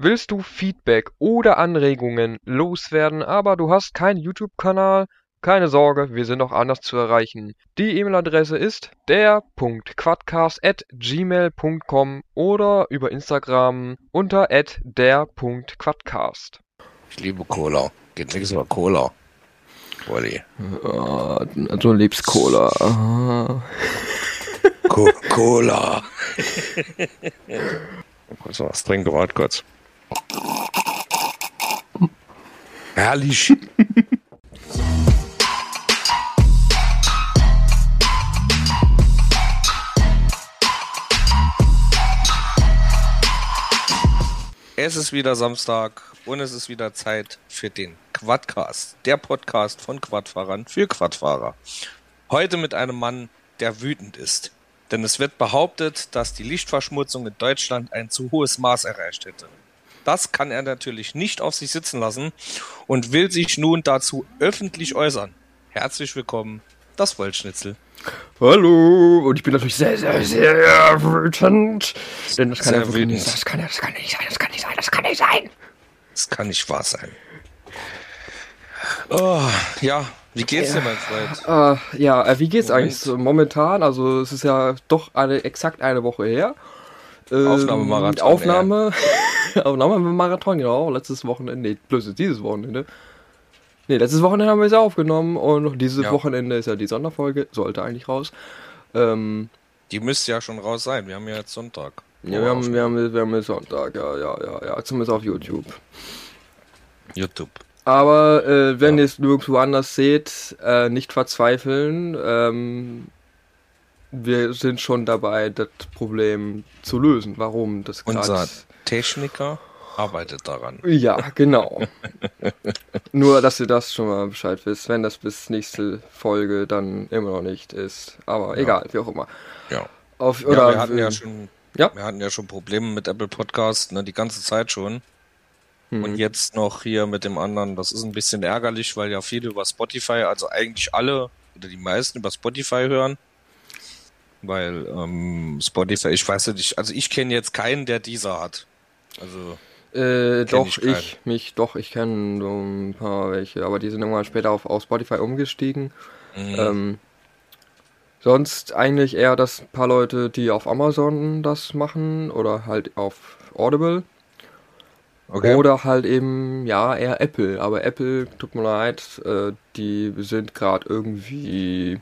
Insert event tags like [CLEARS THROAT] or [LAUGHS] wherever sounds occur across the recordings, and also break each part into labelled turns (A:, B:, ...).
A: Willst du Feedback oder Anregungen loswerden, aber du hast keinen YouTube-Kanal? Keine Sorge, wir sind auch anders zu erreichen. Die E-Mail-Adresse ist der.quadcast@gmail.com oder über Instagram unter der.quadcast.
B: Ich liebe Cola. Geht nichts über Cola. Wolli.
A: Ah, du liebst Cola.
B: Co Cola. [LAUGHS] kurz was trinken, warte kurz. Herrlich. Es ist wieder Samstag und es ist wieder Zeit für den Quadcast, der Podcast von Quadfahrern für Quadfahrer. Heute mit einem Mann, der wütend ist. Denn es wird behauptet, dass die Lichtverschmutzung in Deutschland ein zu hohes Maß erreicht hätte. Das kann er natürlich nicht auf sich sitzen lassen und will sich nun dazu öffentlich äußern. Herzlich willkommen, das Wollschnitzel.
A: Hallo, und ich bin natürlich sehr, sehr, sehr wütend. Denn das kann
B: Sehr
A: ja
B: wütend.
A: nicht, das kann, das kann nicht sein, das kann nicht sein, das kann nicht sein.
B: Das kann nicht wahr sein. Oh, ja, wie geht's dir, mein Freund?
A: Äh, ja, äh, wie geht's
B: Moment.
A: eigentlich momentan? Also es ist ja doch eine exakt eine Woche her. Ähm,
B: Aufnahmemarathon,
A: Aufnahme, [LAUGHS] Aufnahmemarathon, genau. Letztes Wochenende, nee, bloß jetzt dieses Wochenende. Nee, letztes Wochenende haben wir es ja aufgenommen und dieses
B: Ja.
A: Wochenende ist ja die Sonderfolge, sollte eigentlich raus. Ähm,
B: Die müsste ja schon raus sein. Wir haben ja jetzt Sonntag.
A: ja, wir haben, wir haben, wir haben jetzt Sonntag, ja, ja, ja, ja, zumindest auf YouTube.
B: YouTube.
A: Aber äh, wenn
B: Ja.
A: ihr es nirgendwo anders seht, äh, nicht verzweifeln. Ähm, wir sind schon dabei, das Problem zu lösen. Warum das
B: Unser
A: gerade...
B: Techniker arbeitet daran.
A: Ja, genau. [LAUGHS] Nur, dass ihr das schon mal Bescheid wisst, wenn das bis nächste Folge dann immer noch nicht ist. Aber egal, wie auch immer.
B: Ja.
A: Auf,
B: ja,
A: oder,
B: wir hatten ja schon,
A: ja.
B: wir hatten ja schon Probleme mit Apple Podcast, ne, die ganze Zeit schon.
A: hm.
B: Und jetzt noch hier mit dem anderen, das ist ein bisschen ärgerlich, weil ja viele über Spotify, also eigentlich alle oder die meisten über Spotify hören. Weil ähm, Spotify, ich weiß nicht, also ich kenne jetzt keinen, der dieser hat. Also
A: Äh, doch,
B: ich
A: ich, mich, doch, ich kenne so ein paar welche, aber die sind irgendwann später auf, auf Spotify umgestiegen.
B: mhm.
A: Ähm, sonst eigentlich eher das paar Leute, die auf Amazon das machen oder halt auf Audible.
B: okay.
A: Oder halt eben, ja, eher Apple. Aber Apple, tut mir leid, äh, die sind gerade irgendwie.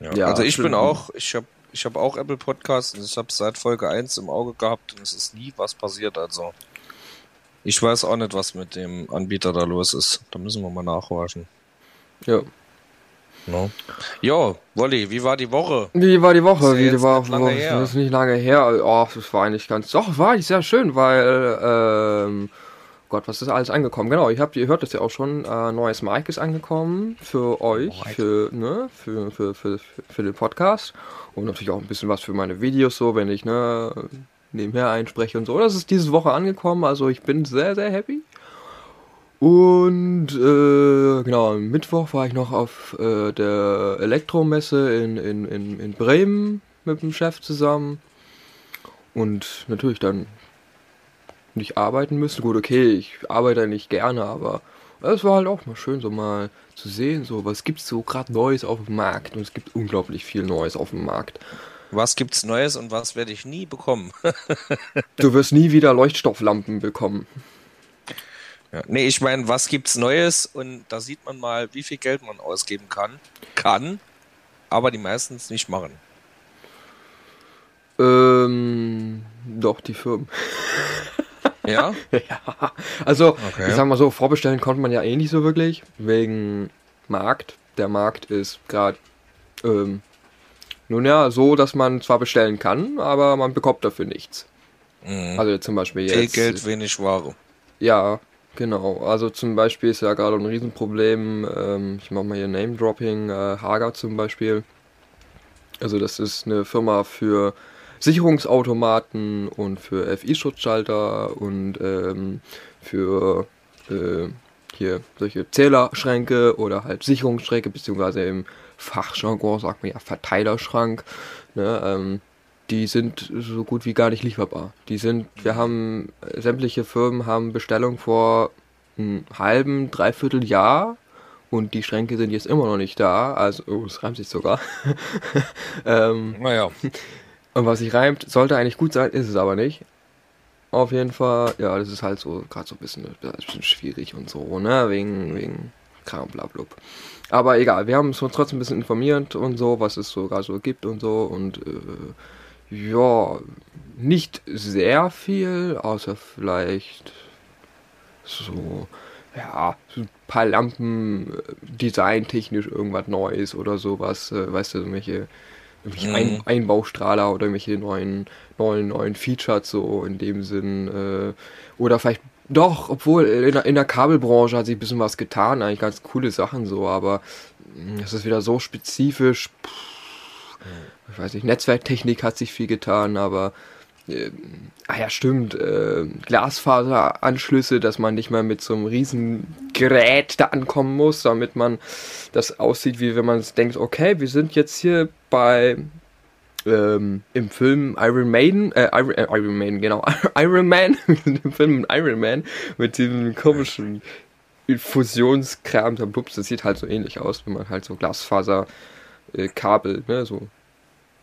B: Ja,
A: Ja,
B: also ich bin auch, ich habe ich hab auch Apple Podcasts und ich habe seit Folge 1 im Auge gehabt und es ist nie was passiert. Also ich weiß auch nicht, was mit dem Anbieter da los ist. Da müssen wir mal nachhorchen.
A: Ja.
B: No. Jo, Wolli, wie war die Woche?
A: Wie war die Woche?
B: ja
A: Wie die war,
B: lange her.
A: Das ist nicht lange her. Oh, das war eigentlich ganz. Doch, war eigentlich sehr schön, weil. Ähm, Gott, was ist alles angekommen? Genau, ihr habt, ihr hört es ja auch schon. Äh, neues Mic ist angekommen für euch, für, ne, für, für, für, für den Podcast. Und natürlich auch ein bisschen was für meine Videos, so, wenn ich, ne, nebenher einspreche und so. Das ist diese Woche angekommen, also ich bin sehr, sehr happy. Und äh, genau, am Mittwoch war ich noch auf äh, der Elektromesse in, in, in, in Bremen mit dem Chef zusammen. Und natürlich dann nicht arbeiten müssen. Gut, okay, ich arbeite nicht gerne, aber es war halt auch mal schön, so mal zu sehen, so was gibt's so gerade Neues auf dem Markt. Und es gibt unglaublich viel Neues auf dem Markt.
B: Was gibt's Neues und was werde ich nie bekommen? [LAUGHS]
A: Du wirst nie wieder Leuchtstofflampen bekommen.
B: ja, nee, ich meine, was gibt's Neues und da sieht man mal, wie viel Geld man ausgeben kann. Kann, aber die meisten es nicht machen.
A: Ähm, doch, die Firmen. [LAUGHS]
B: Ja? [LAUGHS]
A: Ja, also
B: Okay.
A: ich sag mal so, vorbestellen konnte man ja eh nicht so wirklich, wegen Markt. Der Markt ist gerade, ähm, nun ja, so, dass man zwar bestellen kann, aber man bekommt dafür nichts.
B: Mhm.
A: Also zum Beispiel
B: Viel
A: jetzt.
B: Geld, wenig Ware.
A: Ja, genau. Also zum Beispiel ist ja gerade ein Riesenproblem, ähm, ich mach mal hier Name-Dropping, äh, Hager zum Beispiel. Also das ist eine Firma für Sicherungsautomaten und für FI-Schutzschalter und ähm, für äh, hier solche Zählerschränke oder halt Sicherungsschränke, beziehungsweise im Fachjargon sagt man ja Verteilerschrank. Ne, ähm, die sind so gut wie gar nicht lieferbar. Die sind, wir haben, sämtliche Firmen haben Bestellung vor einem halben, dreiviertel Jahr und die Schränke sind jetzt immer noch nicht da. Also, oh, es reimt sich sogar. [LAUGHS] ähm,
B: Naja,
A: und was sich reimt, sollte eigentlich gut sein, ist es aber nicht. Auf jeden Fall, ja, das ist halt so, gerade so ein bisschen, ein bisschen schwierig und so, ne, wegen, wegen Kram, bla, blub. Aber egal, wir haben uns trotzdem ein bisschen informiert und so, was es so gerade so gibt und so und, äh, ja, nicht sehr viel, außer vielleicht so, ja, so ein paar Lampen, äh, designtechnisch irgendwas Neues oder sowas, äh, weißt du, irgendwelche, irgendwelche Ein
B: Mhm.
A: Einbaustrahler oder irgendwelche neuen, neuen, neuen Features so in dem Sinn, äh, oder vielleicht doch, obwohl in der, in der Kabelbranche hat sich ein bisschen was getan, eigentlich ganz coole Sachen so, aber mh, es ist wieder so spezifisch, pff, ich weiß nicht, Netzwerktechnik hat sich viel getan, aber äh, ah ja, stimmt, äh, Glasfaseranschlüsse, dass man nicht mehr mit so einem riesen Gerät da ankommen muss, damit man das aussieht, wie wenn man denkt, okay, wir sind jetzt hier bei ähm, im Film Iron Maiden, äh, Iron, äh, Iron Maiden, genau, [LAUGHS] Iron Man, [LAUGHS] im Film Iron Man mit diesem komischen Fusionskram, da Bubs, das sieht halt so ähnlich aus, wenn man halt so Glasfaser äh, Kabel, ne, so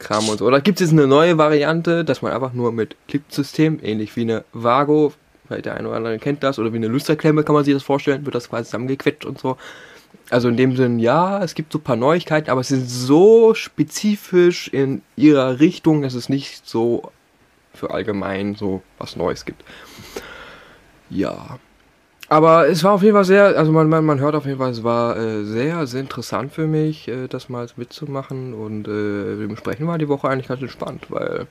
A: Kram und so. Oder gibt es jetzt eine neue Variante, dass man einfach nur mit Clipsystem, ähnlich wie eine Vago, vielleicht der eine oder andere kennt das, oder wie eine Lusterklemme kann man sich das vorstellen, wird das quasi zusammengequetscht und so. Also in dem Sinn, ja, es gibt so ein paar Neuigkeiten, aber es sind so spezifisch in ihrer Richtung, dass es nicht so für allgemein so was Neues gibt. Ja. Aber es war auf jeden Fall sehr, also man, man, man hört auf jeden Fall, es war äh, sehr, sehr interessant für mich, äh, das mal mitzumachen und äh, dementsprechend war die Woche eigentlich ganz entspannt, weil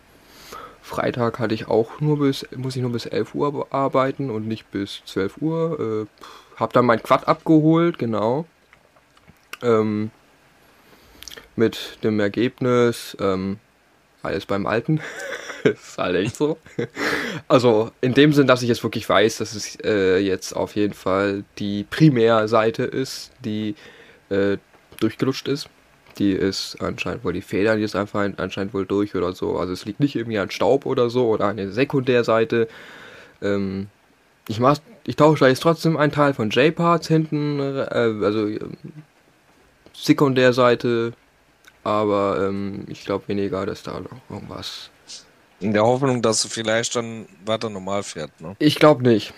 A: Freitag hatte ich auch nur bis, muss ich nur bis 11 Uhr arbeiten und nicht bis 12 Uhr. Äh, hab dann mein Quad abgeholt, genau. Ähm, mit dem Ergebnis, ähm, alles beim Alten. [LAUGHS] [LAUGHS] ist halt echt so. Also in dem Sinn, dass ich jetzt wirklich weiß, dass es äh, jetzt auf jeden Fall die Primärseite ist, die äh, durchgelutscht ist. Die ist anscheinend wohl, die Federn die ist einfach ein- anscheinend wohl durch oder so. Also es liegt nicht irgendwie an Staub oder so oder an der Sekundärseite. Ähm, ich mach, ich tausche da jetzt trotzdem einen Teil von J-Parts hinten, äh, also ähm, Sekundärseite, aber ähm, ich glaube weniger, dass da noch irgendwas.
B: In der Hoffnung, dass sie vielleicht dann weiter normal fährt, ne?
A: Ich glaube nicht.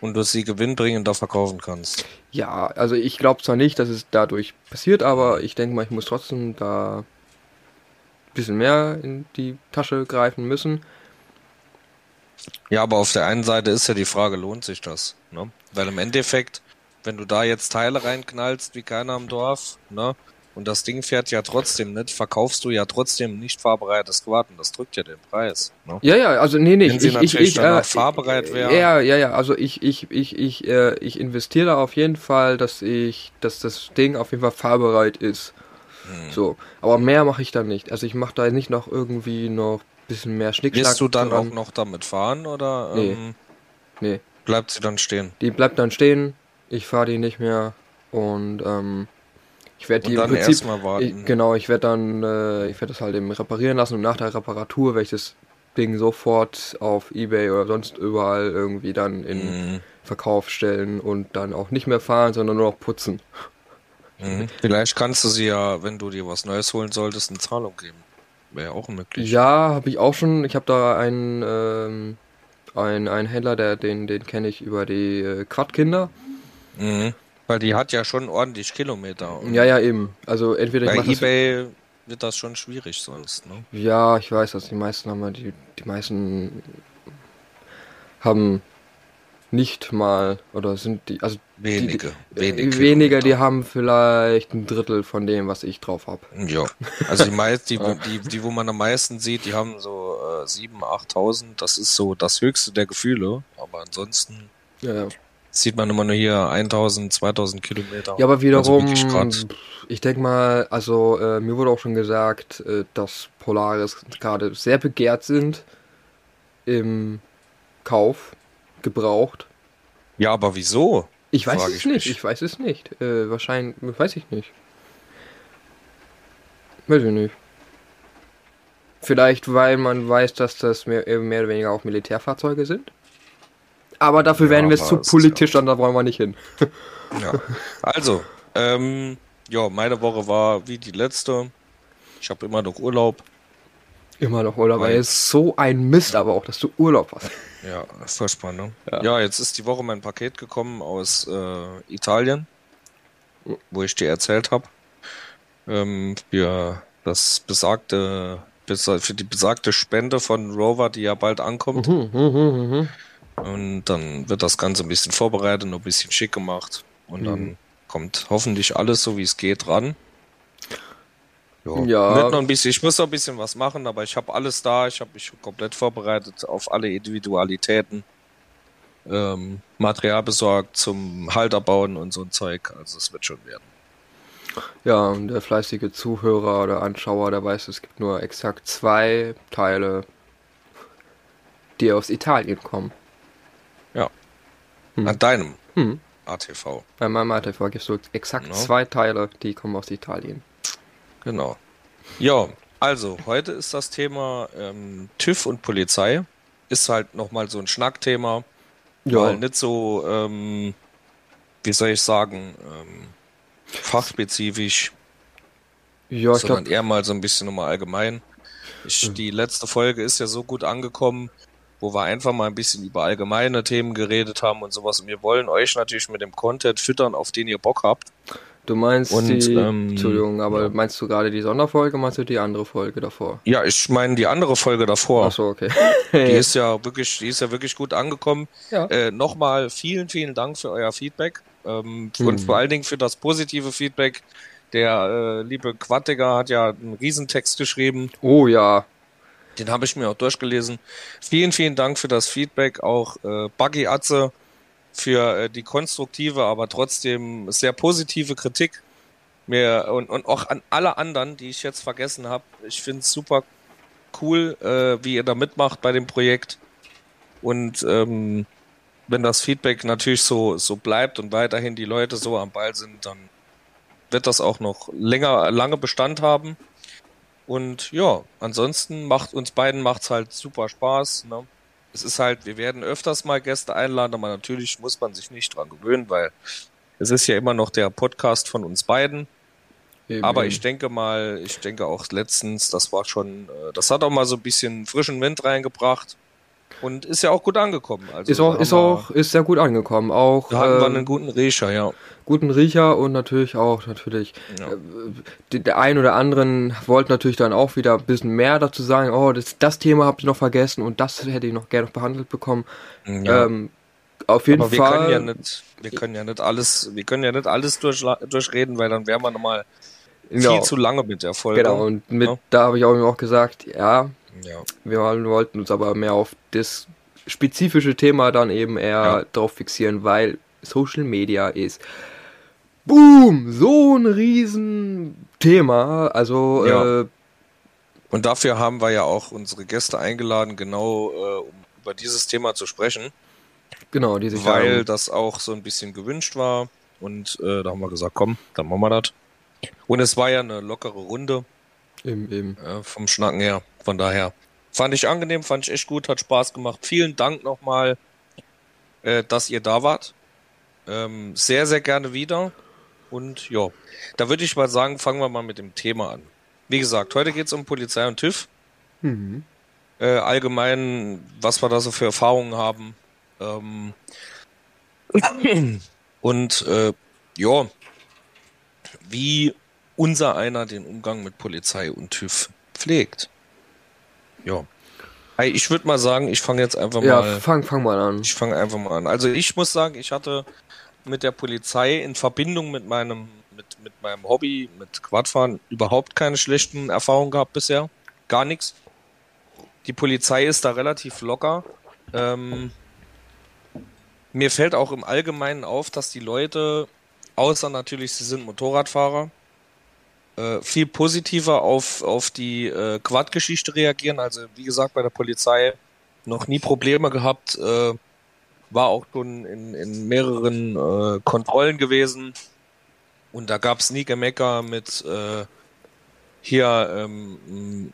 B: Und du sie gewinnbringender verkaufen kannst.
A: Ja, also ich glaube zwar nicht, dass es dadurch passiert, aber ich denke mal, ich muss trotzdem da ein bisschen mehr in die Tasche greifen müssen.
B: Ja, aber auf der einen Seite ist ja die Frage, lohnt sich das? Ne? Weil im Endeffekt, wenn du da jetzt Teile reinknallst, wie keiner am Dorf, ne? Und das Ding fährt ja trotzdem nicht, verkaufst du ja trotzdem nicht fahrbereites Quad und das drückt ja den Preis. Ne?
A: Ja, ja, also nee, nee,
B: Wenn sie
A: ich, ich,
B: natürlich
A: ich,
B: danach
A: äh,
B: fahrbereit wäre.
A: Ja, ja, ja, also ich, ich, ich, ich, äh, ich investiere da auf jeden Fall, dass ich, dass das Ding auf jeden Fall fahrbereit ist.
B: Hm.
A: So, aber mehr mache ich dann nicht. Also ich mache da nicht noch irgendwie noch ein bisschen mehr Schnickschnack.
B: Wirst du dann auch
A: dran.
B: noch damit fahren oder
A: Nee.
B: ähm,
A: Nee,
B: bleibt sie dann stehen?
A: die bleibt dann stehen. Ich fahre die nicht mehr und ähm, ich werde die
B: dann
A: im Prinzip
B: erstmal warten.
A: Ich, genau, ich werde dann, äh, ich werde das halt eben reparieren lassen und nach der Reparatur werde ich das Ding sofort auf Ebay oder sonst überall irgendwie dann in
B: Mhm.
A: Verkauf stellen und dann auch nicht mehr fahren, sondern nur noch putzen.
B: Mhm. Vielleicht kannst du sie ja, wenn du dir was Neues holen solltest, eine Zahlung geben. Wäre auch möglich.
A: Ja, habe ich auch schon. Ich habe da einen, ähm, einen, einen Händler, der, den, den kenne ich über die äh, Quadkinder.
B: Mhm. Weil die hat ja schon ordentlich Kilometer.
A: Ja, ja, eben. Also entweder ich
B: bei
A: mach das,
B: eBay wird das schon schwierig sonst, ne?
A: Ja, ich weiß, dass die meisten haben die, die meisten haben nicht mal oder sind die also
B: Wenige.
A: die,
B: wenige
A: äh, weniger, die haben vielleicht ein Drittel von dem, was ich drauf habe.
B: Ja. Also die meisten, die, [LAUGHS] die, die, wo man am meisten sieht, die haben so äh, 7.000, 8.000. Das ist so das höchste der Gefühle. Aber ansonsten
A: Ja, ja.
B: Sieht man immer nur hier 1.000, 2.000 Kilometer.
A: ja, aber wiederum,
B: Also wirklich grad-
A: ich denke mal, also äh, mir wurde auch schon gesagt, äh, dass Polaris gerade sehr begehrt sind im Kauf, gebraucht.
B: Ja, aber wieso?
A: Ich weiß es
B: ich
A: nicht,
B: mich.
A: ich weiß es nicht. Äh, wahrscheinlich, weiß ich nicht. Weiß ich nicht. Vielleicht, weil man weiß, dass das mehr, mehr oder weniger auch Militärfahrzeuge sind. Aber dafür
B: Ja,
A: werden wir zu
B: ist
A: politisch, und da wollen wir nicht hin.
B: Ja. Also, ähm, ja, meine Woche war wie die letzte. Ich habe immer noch Urlaub.
A: Immer noch Urlaub, weil es ist so ein Mist, aber auch, dass du Urlaub hast.
B: Ja, furchtbar, ne?
A: Ja.
B: Ja. jetzt ist die Woche mein Paket gekommen aus äh, Italien, wo ich dir erzählt habe. Ähm, für das besagte, besa- für die besagte Spende von Rover, die ja bald ankommt.
A: Mhm, mhm, mhm, mhm.
B: Und dann wird das Ganze ein bisschen vorbereitet, noch ein bisschen schick gemacht. Und dann kommt hoffentlich alles so wie es geht ran.
A: Ja.
B: Wird noch ein bisschen, ich muss noch ein bisschen was machen, aber ich habe alles da. Ich habe mich komplett vorbereitet auf alle Individualitäten. Ähm, Material besorgt zum Halter bauen und so ein Zeug. Also es wird schon werden.
A: Ja, und der fleißige Zuhörer oder Anschauer, der weiß, es gibt nur exakt zwei Teile, die aus Italien kommen. Hm.
B: An deinem
A: Hm.
B: ATV.
A: Bei meinem ATV gibt es so exakt
B: Ja.
A: zwei Teile, die kommen aus Italien.
B: Genau. Ja, also heute ist das Thema ähm, TÜV und Polizei. Ist halt nochmal so ein Schnackthema. Weil nicht so, ähm, wie soll ich sagen, ähm, fachspezifisch,
A: ja ich
B: sondern
A: glaube,
B: eher mal so ein bisschen nochmal allgemein. Ich, die letzte Folge ist ja so gut angekommen, wo wir einfach mal ein bisschen über allgemeine Themen geredet haben und sowas. Und wir wollen euch natürlich mit dem Content füttern, auf den ihr Bock habt.
A: du meinst
B: und,
A: die,
B: ähm,
A: Entschuldigung, aber
B: ja.
A: meinst du gerade die Sonderfolge, meinst du die andere Folge davor?
B: Ja, ich meine die andere Folge davor.
A: Ach so, okay. [LAUGHS]
B: Die [LAUGHS] ist ja wirklich, die ist ja wirklich gut angekommen.
A: Ja.
B: Äh, Nochmal vielen, vielen Dank für euer Feedback ähm,
A: Mhm.
B: und vor allen Dingen für das positive Feedback. Der äh, liebe Quattiger hat ja einen Riesentext geschrieben.
A: oh ja,
B: Den habe ich mir auch durchgelesen. Vielen, vielen Dank für das Feedback. Auch äh, Buggy Atze für äh, die konstruktive, aber trotzdem sehr positive Kritik. Mir und, und auch an alle anderen, die ich jetzt vergessen habe. Ich finde es super cool, äh, wie ihr da mitmacht bei dem Projekt. Und ähm, wenn das Feedback natürlich so, so bleibt und weiterhin die Leute so am Ball sind, dann wird das auch noch länger, lange Bestand haben. Und ja, ansonsten macht uns beiden macht's halt super Spaß. Ne? Es ist halt, wir werden öfters mal Gäste einladen, aber natürlich muss man sich nicht dran gewöhnen, weil es ist ja immer noch der Podcast von uns beiden.
A: eben,
B: Aber ich denke mal, ich denke auch letztens, das war schon, äh, das hat auch mal so ein bisschen frischen Wind reingebracht und ist ja auch gut angekommen. Also
A: ist auch, ist auch, ist sehr gut angekommen. Auch
B: wir, da hatten wir
A: ähm,
B: einen guten Riecher, ja.
A: guten Riecher und natürlich auch, natürlich,
B: Ja.
A: äh, der ein oder anderen wollte natürlich dann auch wieder ein bisschen mehr dazu sagen, oh, das, das Thema habt ihr noch vergessen und das hätte ich noch gerne behandelt bekommen.
B: ja.
A: Ähm, auf jeden
B: Aber wir
A: Fall.
B: können ja nicht, wir können ja nicht alles, wir können ja nicht alles durchla- durchreden, weil dann wären wir nochmal
A: Genau.
B: viel zu lange mit der Folge.
A: Genau, und mit,
B: Ja.
A: da habe ich auch, auch gesagt, ja,
B: Ja.
A: wir wollten uns aber mehr auf das spezifische Thema dann eben eher
B: Ja.
A: drauf fixieren, weil Social Media ist Boom, so ein Riesenthema. Also
B: Ja.
A: äh,
B: Und dafür haben wir ja auch unsere Gäste eingeladen, genau äh, um über dieses Thema zu sprechen,
A: genau, die sich
B: weil
A: da,
B: das auch so ein bisschen gewünscht war. Und äh, da haben wir gesagt, komm, dann machen wir das. Und es war ja eine lockere Runde
A: eben, eben.
B: äh, vom Schnacken her. Von daher fand ich angenehm, fand ich echt gut, hat Spaß gemacht. Vielen Dank nochmal, äh, dass ihr da wart. Ähm, sehr, sehr gerne wieder. Und ja, da würde ich mal sagen, fangen wir mal mit dem Thema an. Wie gesagt, heute geht es um Polizei und TÜV.
A: Mhm.
B: Äh, allgemein, was wir da so für Erfahrungen haben. Ähm, [COUGHS] und äh, ja, wie unser einer den Umgang mit Polizei und TÜV pflegt. Ja. Ich würde mal sagen, ich fange jetzt einfach
A: Ja,
B: mal.
A: fang, fang mal an.
B: Ich fange einfach mal an. Also ich muss sagen, ich hatte mit der Polizei in Verbindung mit meinem, mit, mit meinem Hobby, mit Quadfahren, überhaupt keine schlechten Erfahrungen gehabt bisher. Gar nichts. Die Polizei ist da relativ locker. Ähm, mir fällt auch im Allgemeinen auf, dass die Leute, außer natürlich, sie sind Motorradfahrer, äh, viel positiver auf, auf die äh, Quad-Geschichte reagieren. Also wie gesagt, bei der Polizei noch nie Probleme gehabt. Äh, war auch schon in, in mehreren äh, Kontrollen gewesen. Und da gab es nie Gemecker mit äh, hier ähm,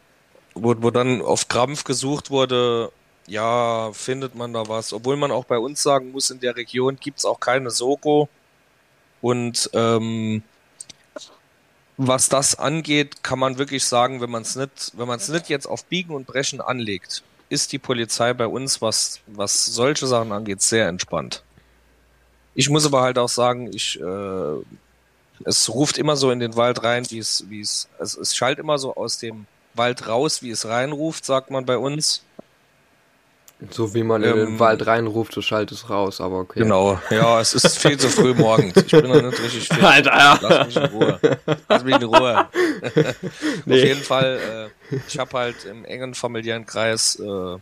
B: wo, wo dann auf Krampf gesucht wurde, ja, findet man da was. Obwohl man auch bei uns sagen muss, in der Region gibt's auch keine Soko. Und ähm, was das angeht, kann man wirklich sagen, wenn man es nicht, wenn man es nicht jetzt auf Biegen und Brechen anlegt, ist die Polizei bei uns, was, was solche Sachen angeht, sehr entspannt. Ich muss aber halt auch sagen, ich, äh, es ruft immer so in den Wald rein, wie es, wie es, es, es schallt immer so aus dem Wald raus, wie es reinruft, sagt man bei uns.
A: So wie man in den ähm, Wald reinruft, so schallt es raus, aber okay.
B: Genau, ja, es ist viel zu früh morgens. Ich bin noch nicht richtig fit. [LAUGHS] Alter, ja. Lass mich in Ruhe. Lass mich in Ruhe. [LAUGHS] nee. Auf jeden Fall, äh, ich habe halt im engen familiären Kreis äh,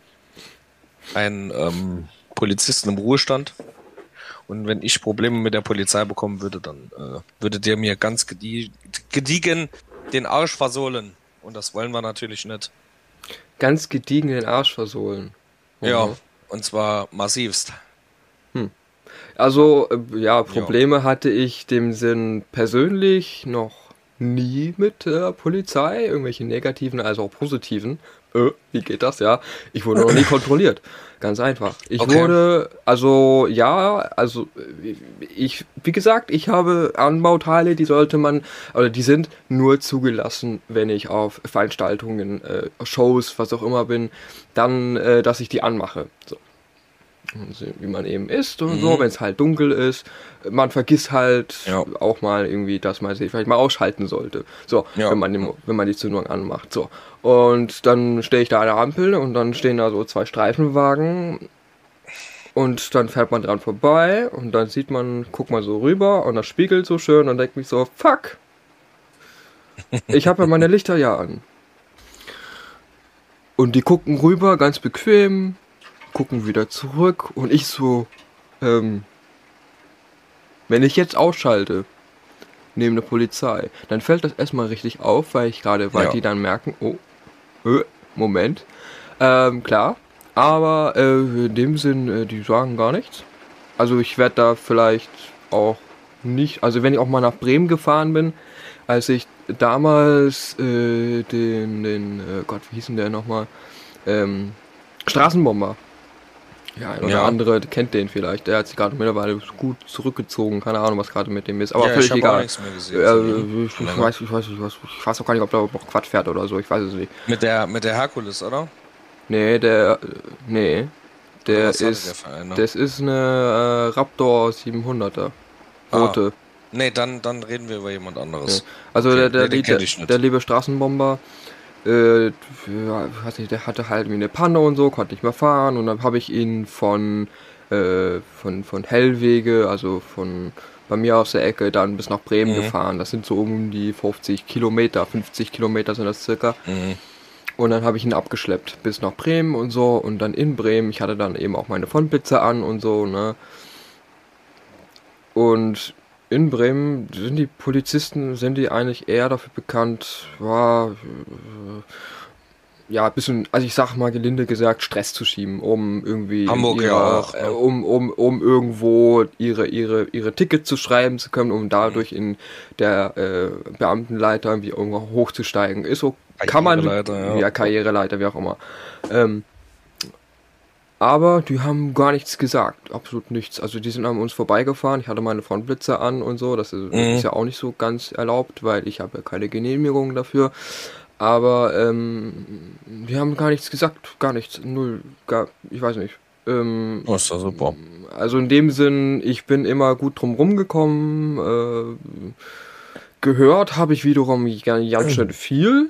B: einen ähm, Polizisten im Ruhestand. Und wenn ich Probleme mit der Polizei bekommen würde, dann äh, würde der mir ganz gedie gediegen den Arsch versohlen. Und das wollen wir natürlich nicht.
A: Ganz gediegen den Arsch versohlen.
B: Ja, und zwar massivst.
A: Hm. Also, äh, ja, Probleme ja. hatte ich dem Sinn persönlich noch nie mit der Polizei, irgendwelche negativen, also auch positiven. Äh, wie geht das, ja? Ich wurde noch nie [LAUGHS] kontrolliert. Ganz einfach. Ich okay. wurde, also ja, also ich, wie gesagt, ich habe Anbauteile, die sollte man, oder die sind nur zugelassen, wenn ich auf Veranstaltungen, äh, Shows, was auch immer bin, dann, äh, dass ich die anmache. So wie man eben ist und mhm. so, wenn es halt dunkel ist. Man vergisst halt ja. auch mal irgendwie, dass man sich vielleicht mal ausschalten sollte. So, ja. wenn man den, wenn man die Zündung anmacht. So. Und dann stehe ich da an der Ampel und dann stehen da so zwei Streifenwagen und dann fährt man dran vorbei und dann sieht man, guck mal so rüber und das spiegelt so schön und denkt mich so, fuck! [LAUGHS] Ich habe ja meine Lichter ja an. Und die gucken rüber, ganz bequem, gucken wieder zurück und ich so, ähm, wenn ich jetzt ausschalte, neben der Polizei, dann fällt das erstmal richtig auf, weil ich gerade, weil ja. die dann merken, oh, äh, Moment, ähm, klar, aber äh, in dem Sinn, äh, die sagen gar nichts. Also ich werde da vielleicht auch nicht, also wenn ich auch mal nach Bremen gefahren bin, als ich damals äh, den, den, äh, Gott, wie hieß denn der nochmal, ähm, Straßenbomber ja, oder ja. andere kennt den vielleicht. Der hat sich gerade mittlerweile gut zurückgezogen. Keine Ahnung, was gerade mit dem ist. Aber ja, völlig ich egal. Auch nichts mehr gesehen, äh, ich, ich, weiß, ich, weiß, ich, weiß, ich weiß auch gar nicht, ob da noch Quad fährt oder so. Ich weiß es nicht.
B: Mit der, mit der Herkules, oder?
A: Nee, der. Nee. Der ist. Der Verein, ne? Das ist eine äh, Raptor 700er. Rote. Ah.
B: Nee, dann, dann reden wir über jemand anderes.
A: Nee. Also okay. der, der, der, der, liebe Straßenbomber äh, der hatte halt eine Panne und so, konnte nicht mehr fahren und dann habe ich ihn von, äh, von, von Hellwege, also von bei mir aus der Ecke, dann bis nach Bremen mhm. gefahren. Das sind so um die 50 Kilometer, 50 Kilometer sind das circa. Mhm. Und dann habe ich ihn abgeschleppt bis nach Bremen und so und dann in Bremen. Ich hatte dann eben auch meine Fondblitze an und so, ne. Und in Bremen sind die Polizisten, sind die eigentlich eher dafür bekannt, ja, äh, ja, ein bisschen, also ich sag mal gelinde gesagt, Stress zu schieben, um irgendwie
B: Hamburg
A: ihre,
B: ja auch,
A: äh, um, um, um irgendwo ihre, ihre, ihre Tickets zu schreiben zu können, um dadurch in der äh, Beamtenleiter irgendwie irgendwo hochzusteigen. Ist so, kann man, ja. ja, Karriereleiter, wie auch immer. Ähm, aber die haben gar nichts gesagt, absolut nichts. Also die sind an uns vorbeigefahren, ich hatte meine Frontblitzer an und so, das ist, mhm. ist ja auch nicht so ganz erlaubt, weil ich habe ja keine Genehmigung dafür. Aber ähm, die haben gar nichts gesagt, gar nichts, null, gar, ich weiß nicht. Ähm,
B: oh, ist das super.
A: Also in dem Sinn, ich bin immer gut drum rumgekommen. Äh, gehört habe ich wiederum ganz schön viel.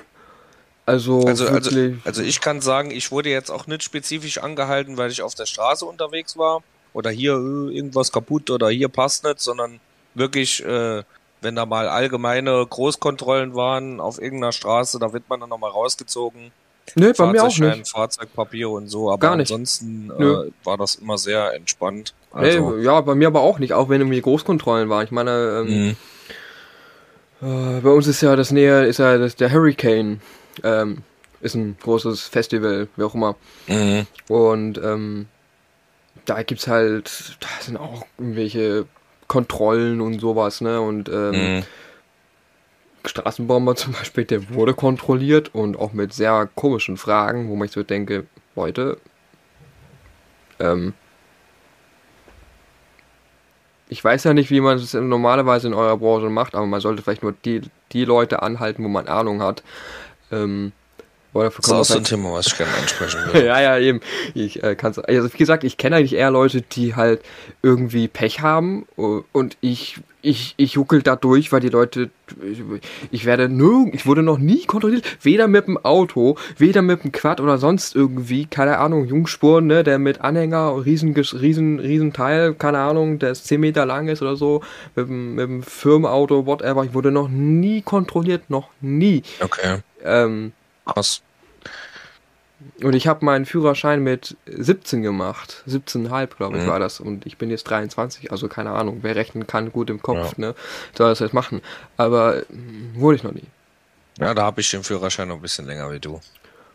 A: Also,
B: also, also, also ich kann sagen, ich wurde jetzt auch nicht spezifisch angehalten, weil ich auf der Straße unterwegs war oder hier äh, irgendwas kaputt oder hier passt nicht, sondern wirklich, äh, wenn da mal allgemeine Großkontrollen waren auf irgendeiner Straße, da wird man dann nochmal rausgezogen.
A: Nee, bei mir auch nicht.
B: Fahrzeugpapier und so, aber
A: Gar nicht.
B: ansonsten äh, war das immer sehr entspannt.
A: Also, nee, ja, bei mir aber auch nicht, auch wenn irgendwie Großkontrollen waren. Ich meine, ähm, mhm. äh, bei uns ist ja das näher, ist ja das, der Hurricane. Ähm, ist ein großes Festival, wie auch immer. Mhm. Und ähm, da es halt, da sind auch irgendwelche Kontrollen und sowas, ne? Und ähm, mhm. Straßenbomber [LAUGHS] zum Beispiel, der wurde kontrolliert und auch mit sehr komischen Fragen, wo man so denke, Leute, ähm, ich weiß ja nicht, wie man es normalerweise in eurer Branche macht, aber man sollte vielleicht nur die, die Leute anhalten, wo man Ahnung hat. Ähm,
B: das ist auch so ein Thema, was ich gerne ansprechen [LAUGHS] will.
A: ja, ja, eben. Ich äh, kann's, also wie gesagt, ich kenne eigentlich eher Leute, die halt irgendwie Pech haben und ich, ich, ich juckel da durch, weil die Leute, ich, ich werde nirgend, ich wurde noch nie kontrolliert, weder mit dem Auto, weder mit dem Quad oder sonst irgendwie, keine Ahnung, Jungspuren, ne, der mit Anhänger, riesen, riesen, riesen Teil, keine Ahnung, der 10 Meter lang ist oder so, mit dem, mit dem Firmenauto, whatever, ich wurde noch nie kontrolliert, noch nie.
B: Okay.
A: Ähm,
B: Krass.
A: Und ich habe meinen Führerschein mit 17 gemacht. 17,5 glaube ich mhm. war das. Und ich bin jetzt 23, also keine Ahnung. Wer rechnen kann, gut im Kopf, ja. ne? Soll das jetzt machen. Aber mh, hm, wurde ich noch nie.
B: Ja, da habe ich den Führerschein noch ein bisschen länger wie du.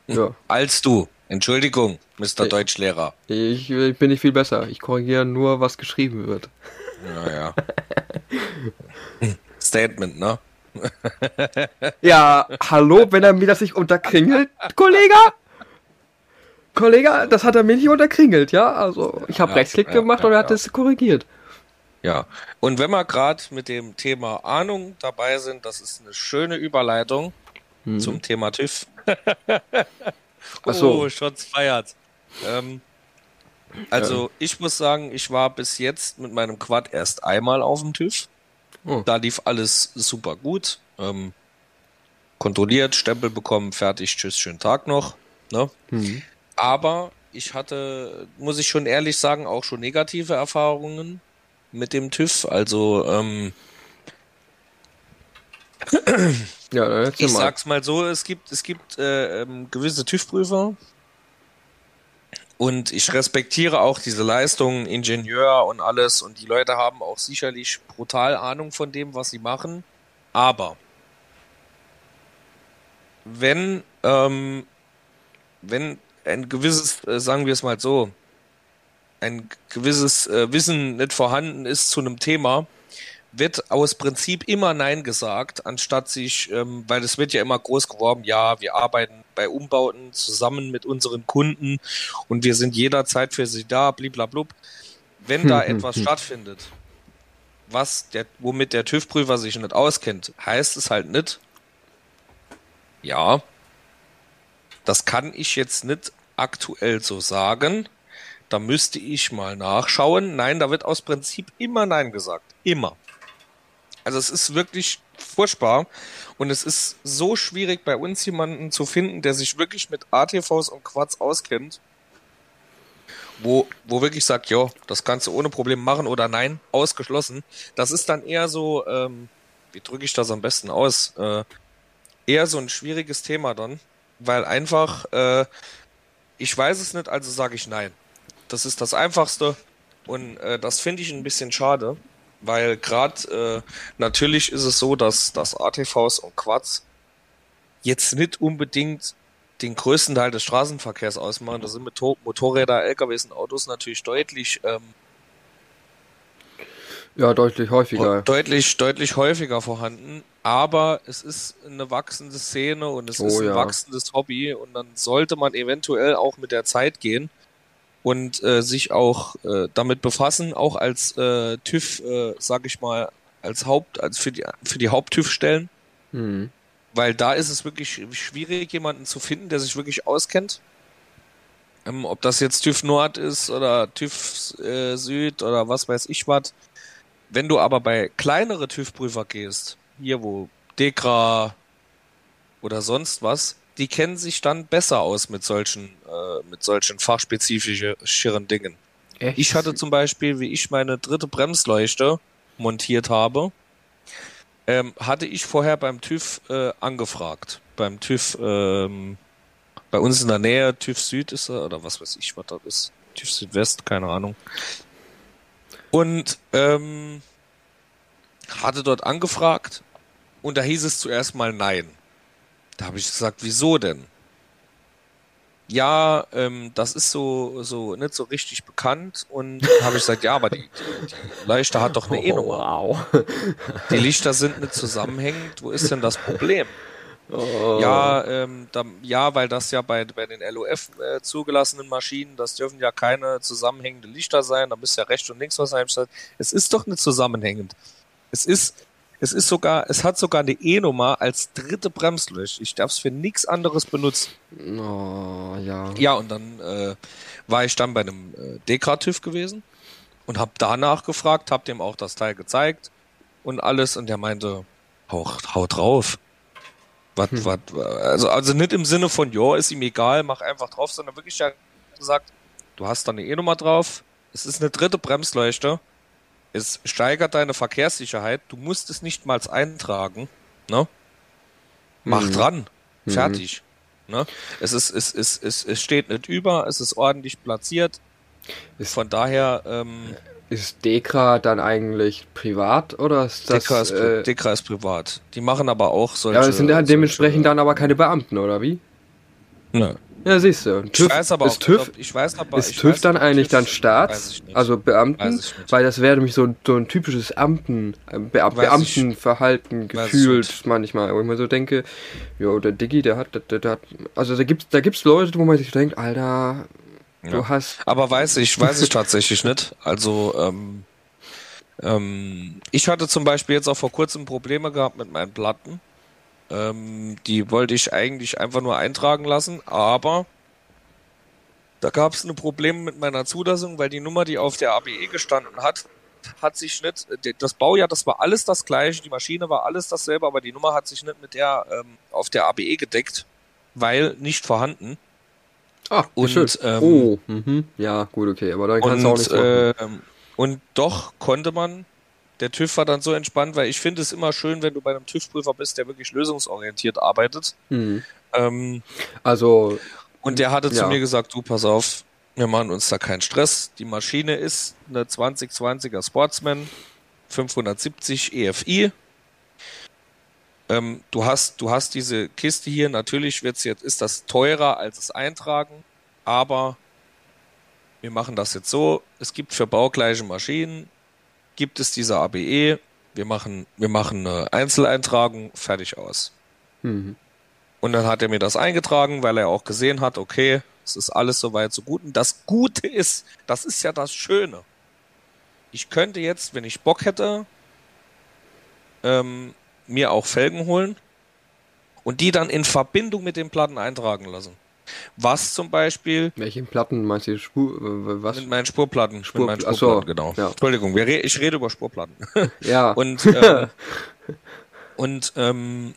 A: Ja. [LAUGHS]
B: Als du. Entschuldigung, Mr. Ich, Deutschlehrer.
A: Ich, ich, bin nicht viel besser. Ich korrigiere nur, was geschrieben wird.
B: Naja. [LAUGHS] Statement, ne?
A: Ja, hallo, wenn er mir das nicht unterkringelt, Kollege? Kollege, das hat er mir nicht unterkringelt, ja? Also, ich habe ja, Rechtsklick ja, gemacht ja, und er hat es korrigiert.
B: Ja, und wenn wir gerade mit dem Thema Ahnung dabei sind, das ist eine schöne Überleitung mhm. zum Thema TÜV. [LAUGHS] oh, so. Shots feiert. Ähm, also, ich muss sagen, ich war bis jetzt mit meinem Quad erst einmal auf dem TÜV. Oh. Da lief alles super gut. Ähm, kontrolliert, Stempel bekommen, fertig, tschüss, schönen Tag noch. Ne? Mhm. Aber ich hatte, muss ich schon ehrlich sagen, auch schon negative Erfahrungen mit dem TÜV. Also, ähm, ja, ich mal. sag's mal so, es gibt, es gibt äh, ähm, gewisse TÜV-Prüfer, und ich respektiere auch diese Leistungen, Ingenieur und alles. Und die Leute haben auch sicherlich brutal Ahnung von dem, was sie machen. Aber wenn, ähm, wenn ein gewisses, äh, sagen wir es mal so, ein gewisses äh, Wissen nicht vorhanden ist zu einem Thema, wird aus Prinzip immer Nein gesagt, anstatt sich, ähm, weil es wird ja immer groß geworben, ja, wir arbeiten bei Umbauten zusammen mit unseren Kunden und wir sind jederzeit für sie da, bliblablub. Wenn da hm, hm, etwas hm. stattfindet, was der, womit der TÜV-Prüfer sich nicht auskennt, heißt es halt nicht, ja, das kann ich jetzt nicht aktuell so sagen. Da müsste ich mal nachschauen. Nein, da wird aus Prinzip immer Nein gesagt. Immer. Also es ist wirklich furchtbar und es ist so schwierig bei uns jemanden zu finden, der sich wirklich mit ATVs und Quads auskennt, wo, wo wirklich sagt, ja, das kannst du ohne Problem machen oder nein, ausgeschlossen. Das ist dann eher so, ähm, wie drücke ich das am besten aus? Äh, eher so ein schwieriges Thema dann, weil einfach, äh, ich weiß es nicht, also sage ich nein. Das ist das Einfachste und äh, das finde ich ein bisschen schade. Weil gerade äh, natürlich ist es so, dass, dass ATVs und Quads jetzt nicht unbedingt den größten Teil des Straßenverkehrs ausmachen. Da sind Motor Motorräder, LKWs und Autos natürlich deutlich ähm,
A: ja, deutlich häufiger.
B: Deutlich, deutlich häufiger vorhanden. Aber es ist eine wachsende Szene und es oh, ist ein ja. wachsendes Hobby und dann sollte man eventuell auch mit der Zeit gehen und äh, sich auch äh, damit befassen, auch als äh, TÜV, äh, sag ich mal, als Haupt, als für die für die Haupt-TÜV-Stellen. Mhm. Weil da ist es wirklich schwierig, jemanden zu finden, der sich wirklich auskennt. Ähm, ob das jetzt TÜV Nord ist oder TÜV äh, Süd oder was weiß ich was. Wenn du aber bei kleinere TÜV-Prüfer gehst, hier wo Dekra oder sonst was, die kennen sich dann besser aus mit solchen, äh, mit solchen fachspezifischen Dingen. Echt? Ich hatte zum Beispiel, wie ich meine dritte Bremsleuchte montiert habe, ähm, hatte ich vorher beim TÜV äh, angefragt. Beim TÜV, ähm, bei uns in der Nähe, TÜV Süd ist er, oder was weiß ich, was das ist. TÜV Südwest, keine Ahnung. Und ähm, hatte dort angefragt und da hieß es zuerst mal nein. Da habe ich gesagt, wieso denn? ja, ähm, das ist so, so nicht so richtig bekannt. Und habe ich gesagt, ja, aber die, die, die Leuchte hat doch eine E-Nummer.
A: wow.
B: Die Lichter sind nicht zusammenhängend. Wo ist denn das Problem?
A: Oh.
B: Ja, ähm, da, ja, weil das ja bei, bei den LOF äh, zugelassenen Maschinen, das dürfen ja keine zusammenhängende Lichter sein, da müsste ja rechts und links was einstellen. Es ist doch nicht zusammenhängend. Es ist, es ist sogar, es hat sogar eine E-Nummer als dritte Bremslöch. Ich darf es für nichts anderes benutzen.
A: Oh, ja.
B: Ja, und dann äh, war ich dann bei einem äh, Dekra-TÜV gewesen und habe danach gefragt, habe dem auch das Teil gezeigt und alles und der meinte, hau, hau drauf. Was,
A: Hm.
B: was, also, also nicht im Sinne von, ja, ist ihm egal, mach einfach drauf, sondern wirklich ja gesagt, du hast da eine E-Nummer drauf, es ist eine dritte Bremsleuchte, es steigert deine Verkehrssicherheit, du musst es nicht mal eintragen, ne? Mach
A: Mhm.
B: dran,
A: Mhm.
B: fertig. Ne? Es, ist, es, es, es, es steht nicht über, es ist ordentlich platziert.
A: Ist-
B: Von daher, ähm,
A: Ist Dekra dann eigentlich privat oder ist das.
B: Dekra, ist,
A: äh,
B: Dekra ist privat. Die machen aber auch solche.
A: ja, das sind ja dementsprechend
B: solche,
A: dann aber keine Beamten, oder wie?
B: Nö.
A: Ja, siehst du.
B: Ich weiß aber auch,
A: ist TÜV,
B: ich weiß aber,
A: ist TÜV
B: weiß
A: dann eigentlich
B: TÜV
A: dann Staats, also Beamten? Weil das wäre nämlich so ein, so ein typisches Amten, äh, Be Beamtenverhalten gefühlt manchmal. Wo ich mir so denke, jo, der Diggi, der hat, der, der hat, also da gibt's, da gibt's Leute, wo man sich denkt, Alter,
B: Ja.
A: du hast,
B: Aber weiß ich, weiß ich tatsächlich nicht. Also, ähm, ähm, ich hatte zum Beispiel jetzt auch vor kurzem Probleme gehabt mit meinen Platten. Ähm, die wollte ich eigentlich einfach nur eintragen lassen, aber da gab es ein Problem mit meiner Zulassung, weil die Nummer, die auf der ABE gestanden hat, hat sich nicht, das Baujahr, das war alles das gleiche, die Maschine war alles dasselbe, aber die Nummer hat sich nicht mit der ähm, auf der ABE gedeckt, weil nicht vorhanden.
A: ah,
B: Und,
A: schön.
B: ähm,
A: oh, mhm. ja, gut, okay, aber dann kannst du auch nicht
B: ähm, und doch konnte man, der TÜV war dann so entspannt, weil ich finde es immer schön, wenn du bei einem TÜV-Prüfer bist, der wirklich lösungsorientiert arbeitet.
A: Mhm.
B: Ähm,
A: Also,
B: und der hatte zu
A: Ja.
B: mir gesagt, du pass auf, wir machen uns da keinen Stress. Die Maschine ist eine 2020er Sportsman 570 EFI. Ähm, du hast, du hast diese Kiste hier, natürlich wird's jetzt, ist das teurer als es eintragen, aber wir machen das jetzt so. Es gibt für baugleiche Maschinen, gibt es diese ABE, wir machen, wir machen eine Einzeleintragung, fertig aus.
A: mhm.
B: Und dann hat er mir das eingetragen, weil er auch gesehen hat, okay, es ist alles soweit so gut. Und das Gute ist, das ist ja das Schöne. Ich könnte jetzt, wenn ich Bock hätte, ähm, mir auch Felgen holen und die dann in Verbindung mit den Platten eintragen lassen. Was zum Beispiel
A: welche Platten meinst du, Spur, äh, was?
B: mit meinen Spurplatten,
A: Spur-
B: mit meinen
A: ach so,
B: Spurplatten, genau.
A: ja.
B: Entschuldigung, re ich rede über Spurplatten. [LAUGHS]
A: Ja,
B: Und, [LAUGHS] ähm, und ähm,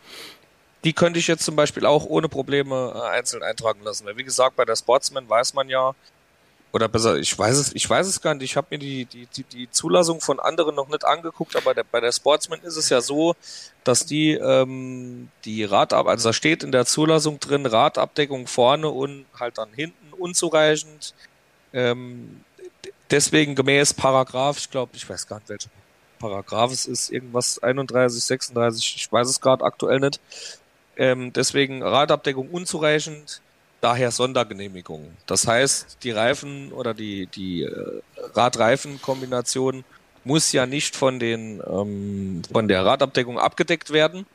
B: die könnte ich jetzt zum Beispiel auch ohne Probleme äh, einzeln eintragen lassen. Weil wie gesagt, bei der Sportsman weiß man ja, oder besser, ich weiß es, ich weiß es gar nicht, ich habe mir die, die, die, die Zulassung von anderen noch nicht angeguckt, aber der, bei der Sportsman ist es ja so, dass die ähm, die Radab, also da steht in der Zulassung drin, Radabdeckung vorne und halt dann hinten unzureichend. Ähm, deswegen gemäß Paragraph, ich glaube, ich weiß gar nicht, welcher Paragraph es ist, irgendwas 31, 36, ich weiß es gerade aktuell nicht. Ähm, deswegen Radabdeckung unzureichend, daher Sondergenehmigung. Das heißt, die Reifen oder die, die äh, Rad-Reifen-Kombination muss ja nicht von den ähm, von der Radabdeckung abgedeckt werden,